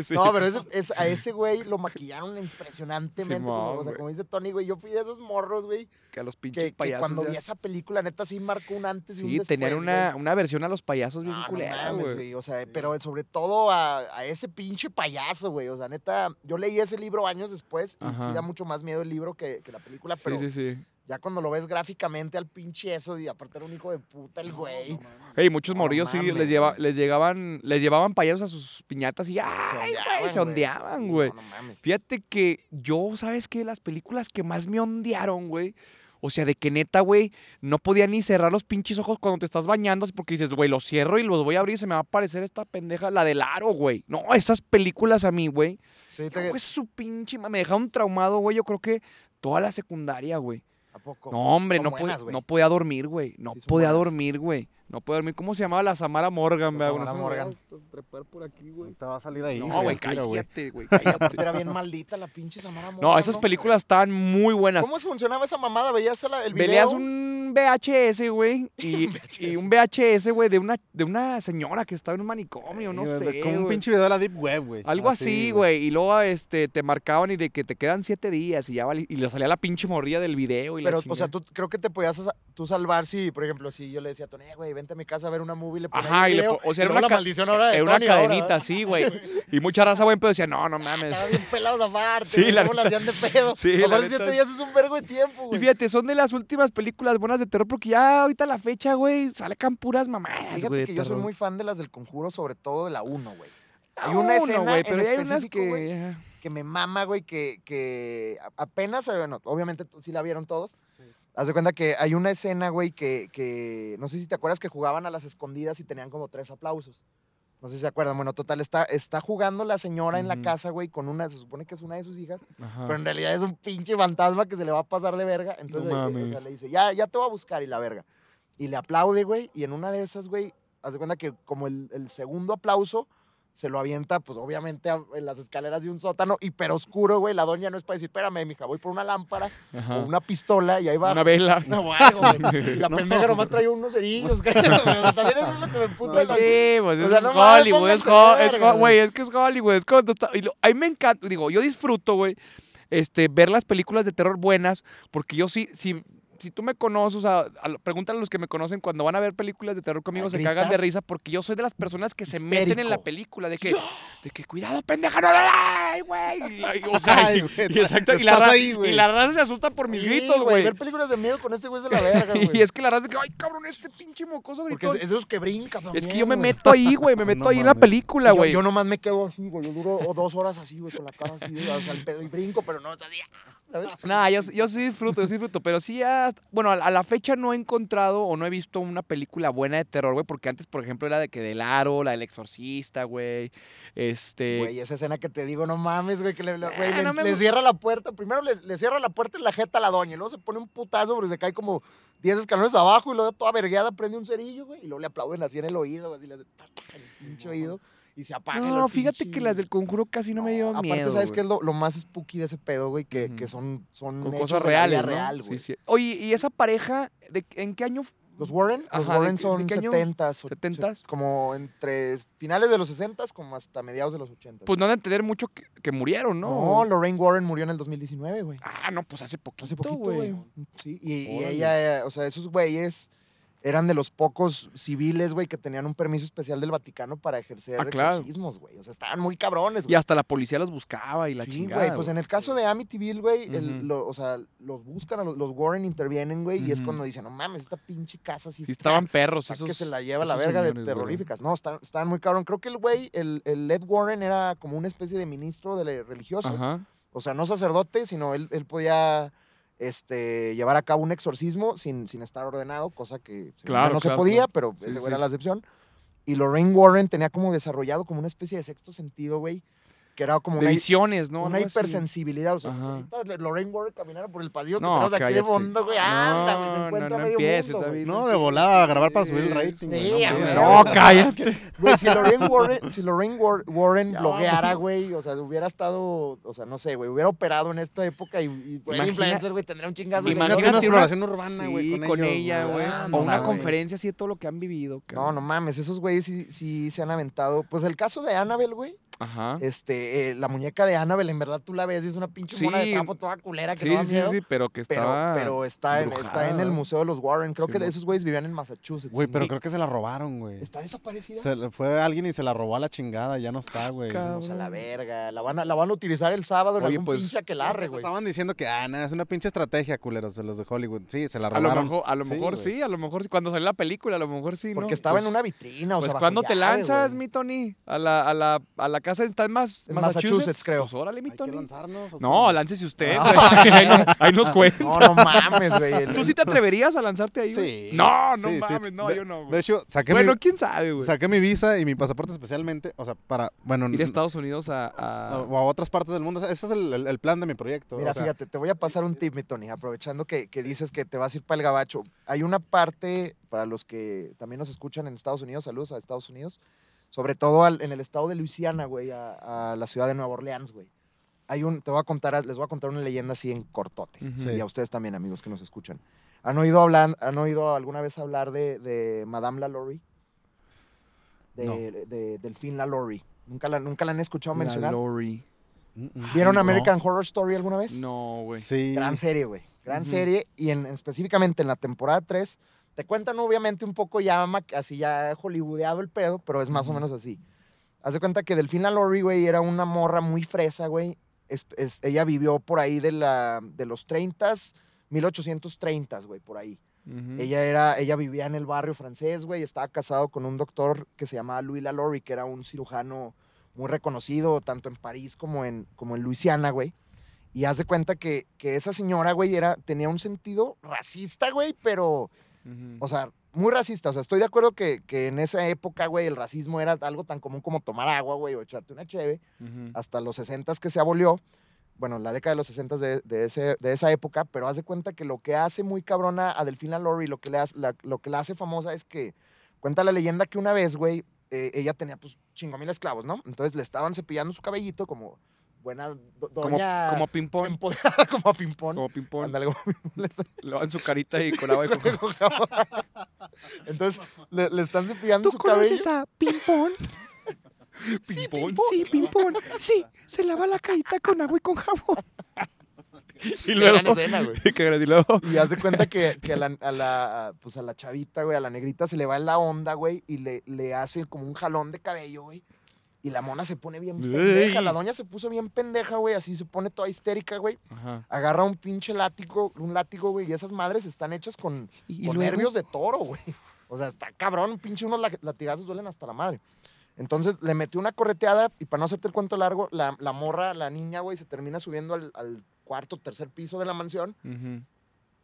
Sí. No, pero ese- es, a ese güey lo maquillaron impresionantemente. Simón, como, o sea, güey. como dice Tony, güey, yo fui de esos morros, güey, Que a los pinches que, que payasos. cuando ya- vi esa película, neta, sí marcó un antes y un Sí, después, tenían una, güey. una versión a los payasos bien No, no culera, mames, güey. güey. O sea, pero sobre todo a, a ese pinche payaso, güey. O sea, neta, yo leí ese libro años después y Ajá. sí da mucho más miedo el libro que, que la película, Sí, pero sí, sí. ya cuando lo ves gráficamente al pinche eso y aparte era un hijo de puta el güey. Ey, muchos No morrillos sí mames, les, lleva, les llegaban, les llevaban payasos a sus piñatas y ay, güey, se ondeaban, Sí, güey. no, no mames. Fíjate que yo, ¿sabes qué? Las películas que más me ondearon, güey. O sea, de que neta, güey, no podía ni cerrar los pinches ojos cuando te estás bañando porque dices, güey, los cierro y los voy a abrir y se me va a aparecer esta pendeja, la del aro, güey. No, esas películas a mí, güey. Sí, te- su pinche... Me dejaron traumado, güey, yo creo que toda la secundaria, güey. ¿A poco? No, hombre, no, buenas, podía, no podía dormir, güey. No Sí, podía buenas. dormir, güey. No podía dormir. ¿Cómo se llamaba la Samara Morgan, La güey? Samara No se Morgan. trepar por aquí, güey. Te va a salir ahí. No, güey, cállate, güey, <laughs> cállate. era bien maldita la pinche Samara No, Morgan, esas películas estaban muy buenas. ¿Cómo funcionaba esa mamada? ¿Veías la- el video? Veías un VHS, güey, y, <laughs> y un VHS, güey, de una, de una señora que estaba en un manicomio, no Sí, sé, Como un pinche video de la Deep Web, güey. Algo así, güey, y luego este, te marcaban y de que te quedan siete días y ya vali- y le salía la pinche morrilla del video y Pero, la o sea, tú creo que te podías tú salvar si, por ejemplo, si yo le decía a Tony, "Eh, güey, vente a mi casa a ver una movie, le Ajá, y le po- o sea, y era una ca- maldición ahora de Era una Tony ahora, cadenita, ¿verdad? sí, güey. <laughs> Y mucha raza, güey, pero decía, no, no mames. Estaban bien pelados aparte, Sí, güey, la luego la hacían de pedo. Sí, Sí, la siete neta. días es un vergo de tiempo, Y güey. fíjate, son de las últimas películas buenas de terror porque ya ahorita a la fecha, güey, salen puras mamadas, Fíjate güey, de que yo soy terror. muy fan de las del Conjuro, sobre todo de la 1, güey. Hay una escena güey, en pero ya hay unas específico, que... güey, que me mama, güey, que, que a- apenas, eh, bueno, obviamente tú sí la vieron todos. Haz de cuenta que hay una escena, güey, que, que no sé si te acuerdas que jugaban a las escondidas y tenían como tres aplausos. No sé si se acuerdan. Bueno, total, está, está jugando la señora en la casa, güey, con una, se supone que es una de sus hijas, Ajá. pero en realidad es un pinche fantasma que se le va a pasar de verga. Entonces, No eh, o sea, le dice, ya, ya te voy a buscar y la verga. Y le aplaude, güey, y en una de esas, güey, haz de cuenta que como el, el segundo aplauso se lo avienta, pues obviamente en las escaleras de un sótano, hiper oscuro, güey. La doña no es para decir, espérame, mija, voy por una lámpara Ajá. o una pistola y ahí va. Una vela. <laughs> No, güey. <laughs> La pendeja nomás trae unos cerillos, <laughs> creo, también eso es lo que me puta de la- Sí, pues O es no Hollywood, es, es güey, es que es Hollywood, es cuando está- y lo- a mí me encanta, digo, yo disfruto, güey, este, ver las películas de terror buenas, porque yo sí, si, si tú me conoces, o sea, a pregúntale a los que me conocen cuando van a ver películas de terror conmigo, Ah, se cagan de risa, porque yo soy de las personas que se meten en la película, de que, de que cuidado, pendeja, no la güey. <laughs> O sea, Ay, güey, y exacto, y la, estás ra- ahí, güey. y la raza se asusta por mis Sí, gritos, güey. Ver películas de miedo con este güey es de la <laughs> verga, güey. Y es que la raza de que, ay, cabrón, este pinche mocoso Porque gritó. es, es de esos que brinca, Es que yo me meto ahí, güey, me <laughs> meto No ahí en la película, Yo- güey. Yo, nomás me quedo así, güey. Yo duro o dos horas así, güey, con la cara así, o sea, el pedo y brinco, pero no, está así, ¿sabes? <laughs> Nah, yo, yo sí disfruto, yo sí disfruto, pero sí, ya- bueno, a, la fecha no he encontrado o no he visto una película buena de terror, güey, porque antes, por ejemplo, era de que del aro, la del exorcista, güey, este... Güey, esa escena que te digo, no mames, güey, que le, güey, Ah, le- no me le gu- cierra la puerta. Primero le, le cierra la puerta en la jeta a la doña, y luego se pone un putazo porque se cae como 10 escalones abajo y luego toda vergueada prende un cerillo, güey, y luego le aplauden así en el oído, güey, así le hace <laughs> el pinche oído y se apaga. no, fíjate pinche- que las del conjuro casi no, me llevan Aparte, miedo, ¿sabes güey. qué es lo, lo más spooky de ese pedo, güey? Que, que son, son Con hechos cosas de la vida reales, ¿no? real, güey. sí. Oye, ¿y esa pareja, de, en qué año? Los Warren, los Ajá, ¿de Warren de son años? 70s, o- 70s? como entre finales de los 60s como hasta mediados de los 80s. Pues no han de entender mucho que, que murieron, ¿no? no, Lorraine Warren murió en el 2019, güey. Ah, no, pues hace poquito, Hace poquito, güey. Sí, y, y ella, eh, o sea, esos güeyes eran de los pocos civiles, güey, que tenían un permiso especial del Vaticano para ejercer Ah, exorcismos, güey. O sea, estaban muy cabrones, Y güey. hasta la policía los buscaba y la Sí, chingada, güey, pues en el caso de Amityville, güey, o sea, los buscan, a los, los Warren intervienen, güey, y es cuando dicen, no mames, esta pinche casa sí, Sí está estaban perros Está esos que se la lleva la verga de güey. terroríficas. No, están muy cabrón. Creo que el güey, el, el Ed Warren era como una especie de ministro de religioso. Ajá. O sea, no sacerdote, sino él, él podía este, llevar a cabo un exorcismo sin, sin estar ordenado, cosa que Claro, no se podía, pero Sí, esa sí. era la excepción. Y Lorraine Warren tenía como desarrollado como una especie de sexto sentido, güey, que era como De una, visiones, ¿no? una así. hipersensibilidad. O sea, ahorita Lorraine Warren caminara por el pasillo que No, tenemos aquí de fondo, güey. Anda, güey, se No, encuentra no, no medio empieces, mundo, güey. No, de volada a grabar para subir el Sí. rating. Sí, no. No, cállate. Güey, si Lorraine Warren, <laughs> si Lorraine War- Warren blogueara, güey, o sea, hubiera estado, o sea, no sé, güey, hubiera operado en esta época y, y fuera influencer, güey, tendría un chingazo. de Imagínate una exploración urbana, güey, con con, ellos, ella, güey. Ah, o no una conferencia así de todo lo que han vivido. No, no mames, esos güeyes sí, sí se han aventado. Pues el caso de Annabelle, güey, Ajá. este, eh, la muñeca de Annabelle, en verdad tú la ves y es una pinche mona de Sí. trapo toda culera que Sí, no da sí, miedo. sí, pero que Pero, estaba. pero está, en, está en el. Museo de los Warren. Creo Sí, que esos güeyes vivían en Massachusetts. Güey, pero creo que se la robaron, güey. ¿Está desaparecida? Se le- fue alguien y se la robó a la chingada, ya no está, güey. Vamos a la verga. La van a, la van a utilizar el sábado en Oye, algún pues, pinche aquelarre, güey. Estaban diciendo que, ah, es una pinche estrategia, culeros, de los de Hollywood. Sí, se la A lo robaron. mejor, a lo Sí, mejor sí, a lo mejor sí. Cuando salió la película, a lo mejor sí, Porque ¿no? estaba Pues- en una vitrina, o Pues sea, bajo cuando te lanzas, mi Tony, a la, a la, a la casa está en más, En Massachusetts, creo. Pues órale, mi ¿Hay que Tony. lanzarnos? o No, cómo? láncese usted, Ah. güey. ahí, nos, ahí nos <laughs> cuenta. No, no mames, güey. El- ¿Tú sí te atreverías a lanzarte ahí? güey? Sí. No, no sí, sí. mames, no, De- yo no, De güey. hecho, saqué, Bueno, mi, quién sabe, güey. saqué mi visa y mi pasaporte especialmente, o sea, para, bueno, Ir a Estados Unidos a. a, a- o a otras partes del mundo. O sea, ese es el, el- el plan de mi proyecto. Mira, o sea, fíjate, te voy a pasar un tip, mi Tony, aprovechando que, que dices que te vas a ir para el gabacho. Hay una parte, para los que también nos escuchan en Estados Unidos, saludos a Estados Unidos, sobre todo al- en el estado de Luisiana, güey, a, a la ciudad de Nueva Orleans, güey. Hay un, te voy a contar, les voy a contar una leyenda así en cortote. Y a ustedes también, amigos que nos escuchan. ¿Han oído, hablar, ¿han oído alguna vez hablar de, de Madame LaLaurie? De, No. de Delphine LaLaurie. ¿Nunca la, ¿Nunca la han escuchado mencionar? Mm, ¿Vieron no. American Horror Story alguna vez? No, güey. Sí. Gran serie, güey. Gran serie. Y en, específicamente en la temporada 3, te cuentan obviamente un poco ya así ya hollywoodeado el pedo, pero es más o menos así. Haz de cuenta que Delfina Lori, güey, era una morra muy fresa, güey. Es- es- ella vivió por ahí de, la, de los 30s, 1830s, güey, por ahí. Ujú. Ella, era, ella vivía en el barrio francés, güey. Estaba casado con un doctor que se llamaba Louis Lalaurie, que era un cirujano muy reconocido tanto en París como en, como en Luisiana, güey. Y haz de cuenta que, que esa señora, güey, era, tenía un sentido racista, güey, pero, O sea, muy racista. O sea, estoy de acuerdo que, que en esa época, güey, el racismo era algo tan común como tomar agua, güey, o echarte una cheve hasta los 60 que se abolió. Bueno, la década de los 60 de, de, ese, de esa época, pero haz de cuenta que lo que hace muy cabrona a Delfina Lori, lo que le hace, la- lo que la hace famosa es que cuenta la leyenda que una vez, güey, eh, ella tenía pues chingo mil esclavos, ¿no? Entonces le estaban cepillando su cabellito como buena do- Como, doña como ping-pong. empoderada <laughs> como a ping-pong. Como ping-pong. Ándale, como ping-pong, le- van su carita y con agua y con <laughs> con jabón. Entonces le, le están cepillando su cabello. a ping-pong? <laughs> Sí, Ping-pong, sí, ping-pong. Sí, se lava la carita con agua y con jabón. y luego. gran escena, güey. Y luego. Y haz de cuenta que, que a, la, a la- pues a la chavita, güey, a la negrita se le va en la onda, güey, y le, le hace como un jalón de cabello, güey. Y la mona se pone bien pendeja. Ey. La doña se puso bien pendeja, güey, así se pone toda histérica, güey. Ajá. Agarra un pinche látigo, un látigo, güey, y esas madres están hechas con, Y, con luego- nervios de toro, güey. O sea, está cabrón, un pinche unos la- latigazos duelen hasta la madre. Entonces le metió una correteada y para no hacerte el cuento largo, la, la morra, la niña, güey, se termina subiendo al, al cuarto, tercer piso de la mansión.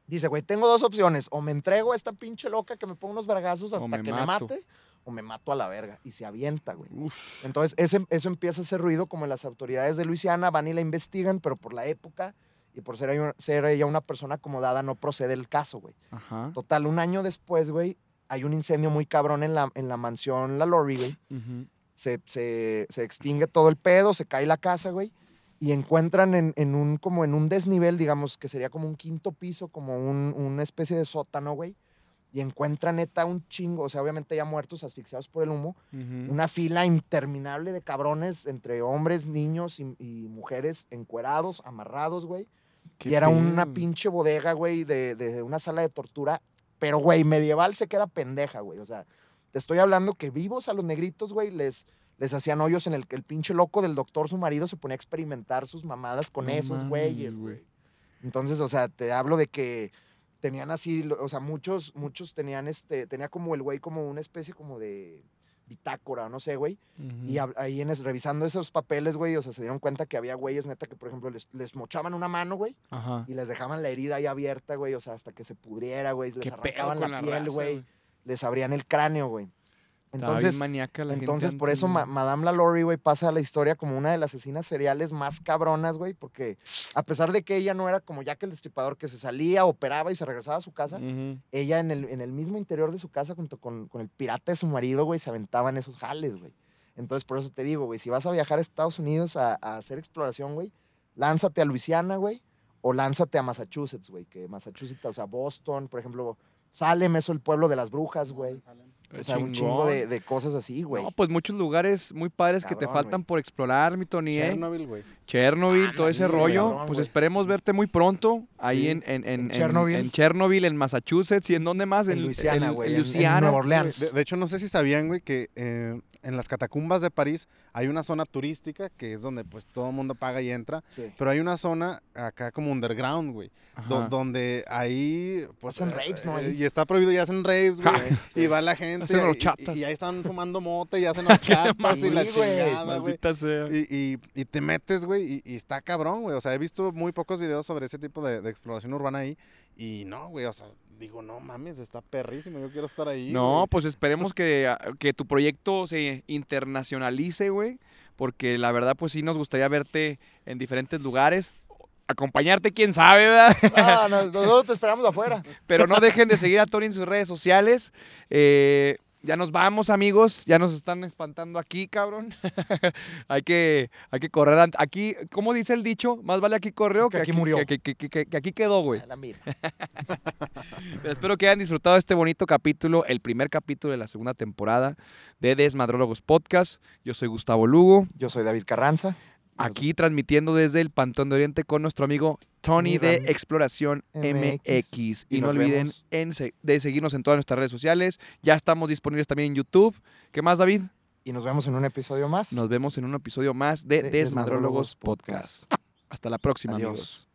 Dice, güey, tengo dos opciones. O me entrego a esta pinche loca que me ponga unos vergazos hasta me que me mate, o me mato a la verga. Y se avienta, güey. Uf. Entonces, ese- eso empieza a hacer ruido como las autoridades de Luisiana van y la investigan, pero por la época y por ser, ella- ser ella una persona acomodada no procede el caso, güey. Ajá. Total, un año después, güey, hay un incendio muy cabrón en la, en la mansión La Lori, güey. Se, se, se extingue todo el pedo, se cae la casa, güey. Y encuentran en, en un, como en un desnivel, digamos, que sería como un quinto piso, como un, una especie de sótano, güey. Y encuentran neta un chingo, o sea, obviamente ya muertos, asfixiados por el humo. Una fila interminable de cabrones entre hombres, niños y, y mujeres encuerados, amarrados, güey. Qué Y era una pinche bodega, güey, de, de una sala de tortura. Pero, güey, medieval se queda pendeja, güey. O sea, te estoy hablando que vivos a los negritos, güey, les, les hacían hoyos en el que el pinche loco del doctor, su marido, se ponía a experimentar sus mamadas con No esos mames, güeyes, güey. güey. Entonces, o sea, te hablo de que tenían así, o sea, muchos, muchos tenían este, tenía como el güey como una especie como de, bitácora, no sé, güey. Y ahí en es- revisando esos papeles, güey, o sea, se dieron cuenta que había güeyes, neta, que por ejemplo les, les mochaban una mano, güey, Ajá. y les dejaban la herida ahí abierta, güey, o sea, hasta que se pudriera, güey, les ¿Qué pedo arrancaban la, la piel, raza, güey, les abrían el cráneo, güey. Entonces, maníaca la gente entonces por eso Ma-. Madame LaLaurie, güey, pasa a la historia como una de las asesinas seriales más cabronas, güey, porque a pesar de que ella no era como Jack el Destripador que se salía, operaba y se regresaba a su casa, ella en el, en el mismo interior de su casa junto con, con el pirata de su marido, güey, se aventaban esos jales, güey. Entonces, por eso te digo, güey, si vas a viajar a Estados Unidos a, a hacer exploración, güey, lánzate a Luisiana, güey, o lánzate a Massachusetts, güey, que Massachusetts, o sea, Boston, por ejemplo, Salem, eso el pueblo de las brujas, güey. O sea, un chingo de, de cosas así, güey. No, pues muchos lugares muy padres que te faltan por explorar, mi Tony. ¿eh? Chernobyl, güey. Chernobyl, todo Ah, ese sí, güey, rollo. cabrón, pues esperemos verte muy pronto ahí Sí, en, en, en, en Chernobyl. en Chernobyl, en Massachusetts y en dónde más. En Luisiana, güey, En, en- en Luisiana. Nueva Orleans. De, de hecho, no sé si sabían, güey, que eh, en las catacumbas de París hay una zona turística que es donde pues todo el mundo paga y entra. Sí. Pero hay una zona acá como underground, güey. do- donde ahí pues Hacen eh, raves, ¿no? eh. Y está prohibido y hacen raves, güey. <laughs> Sí, Y va la gente Hacen y- horchatas. y, y ahí están fumando mota y hacen <laughs> horchatas y la chingada, güey. Y, y- y te metes, güey, y, y está cabrón, güey. O sea, he visto muy pocos videos sobre ese tipo de, de exploración urbana ahí. Y no, güey, o sea, digo, no mames, está perrísimo. Yo quiero estar ahí. No, güey. pues esperemos que, ah, que tu proyecto se internacionalice, güey. Porque la verdad, pues sí nos gustaría verte en diferentes lugares. Acompañarte, quién sabe, ¿verdad? Ah, no, nosotros te esperamos afuera. <laughs> Pero no dejen de seguir a Tony en sus redes sociales. Eh, ya nos vamos, amigos. Ya nos están espantando aquí, cabrón. <laughs> hay, que, hay que correr. Aquí, ¿cómo dice el dicho? Más vale aquí corrió Que aquí murió. Que, que- que- que- que aquí quedó, güey. La mira. Pero <laughs> espero que hayan disfrutado de este bonito capítulo, el primer capítulo de la segunda temporada de Desmadrólogos Podcast. Yo soy Gustavo Lugo, Yo soy David Carranza. Aquí transmitiendo desde el Pantón de Oriente con nuestro amigo Tony de Exploración MX. Y, no olviden vemos. en se- de seguirnos en todas nuestras redes sociales. Ya estamos disponibles también en YouTube. ¿Qué más, David? Y nos vemos en un episodio más. Nos vemos en un episodio más de, de Desmadrólogos Podcast. Hasta la próxima, Adiós. amigos.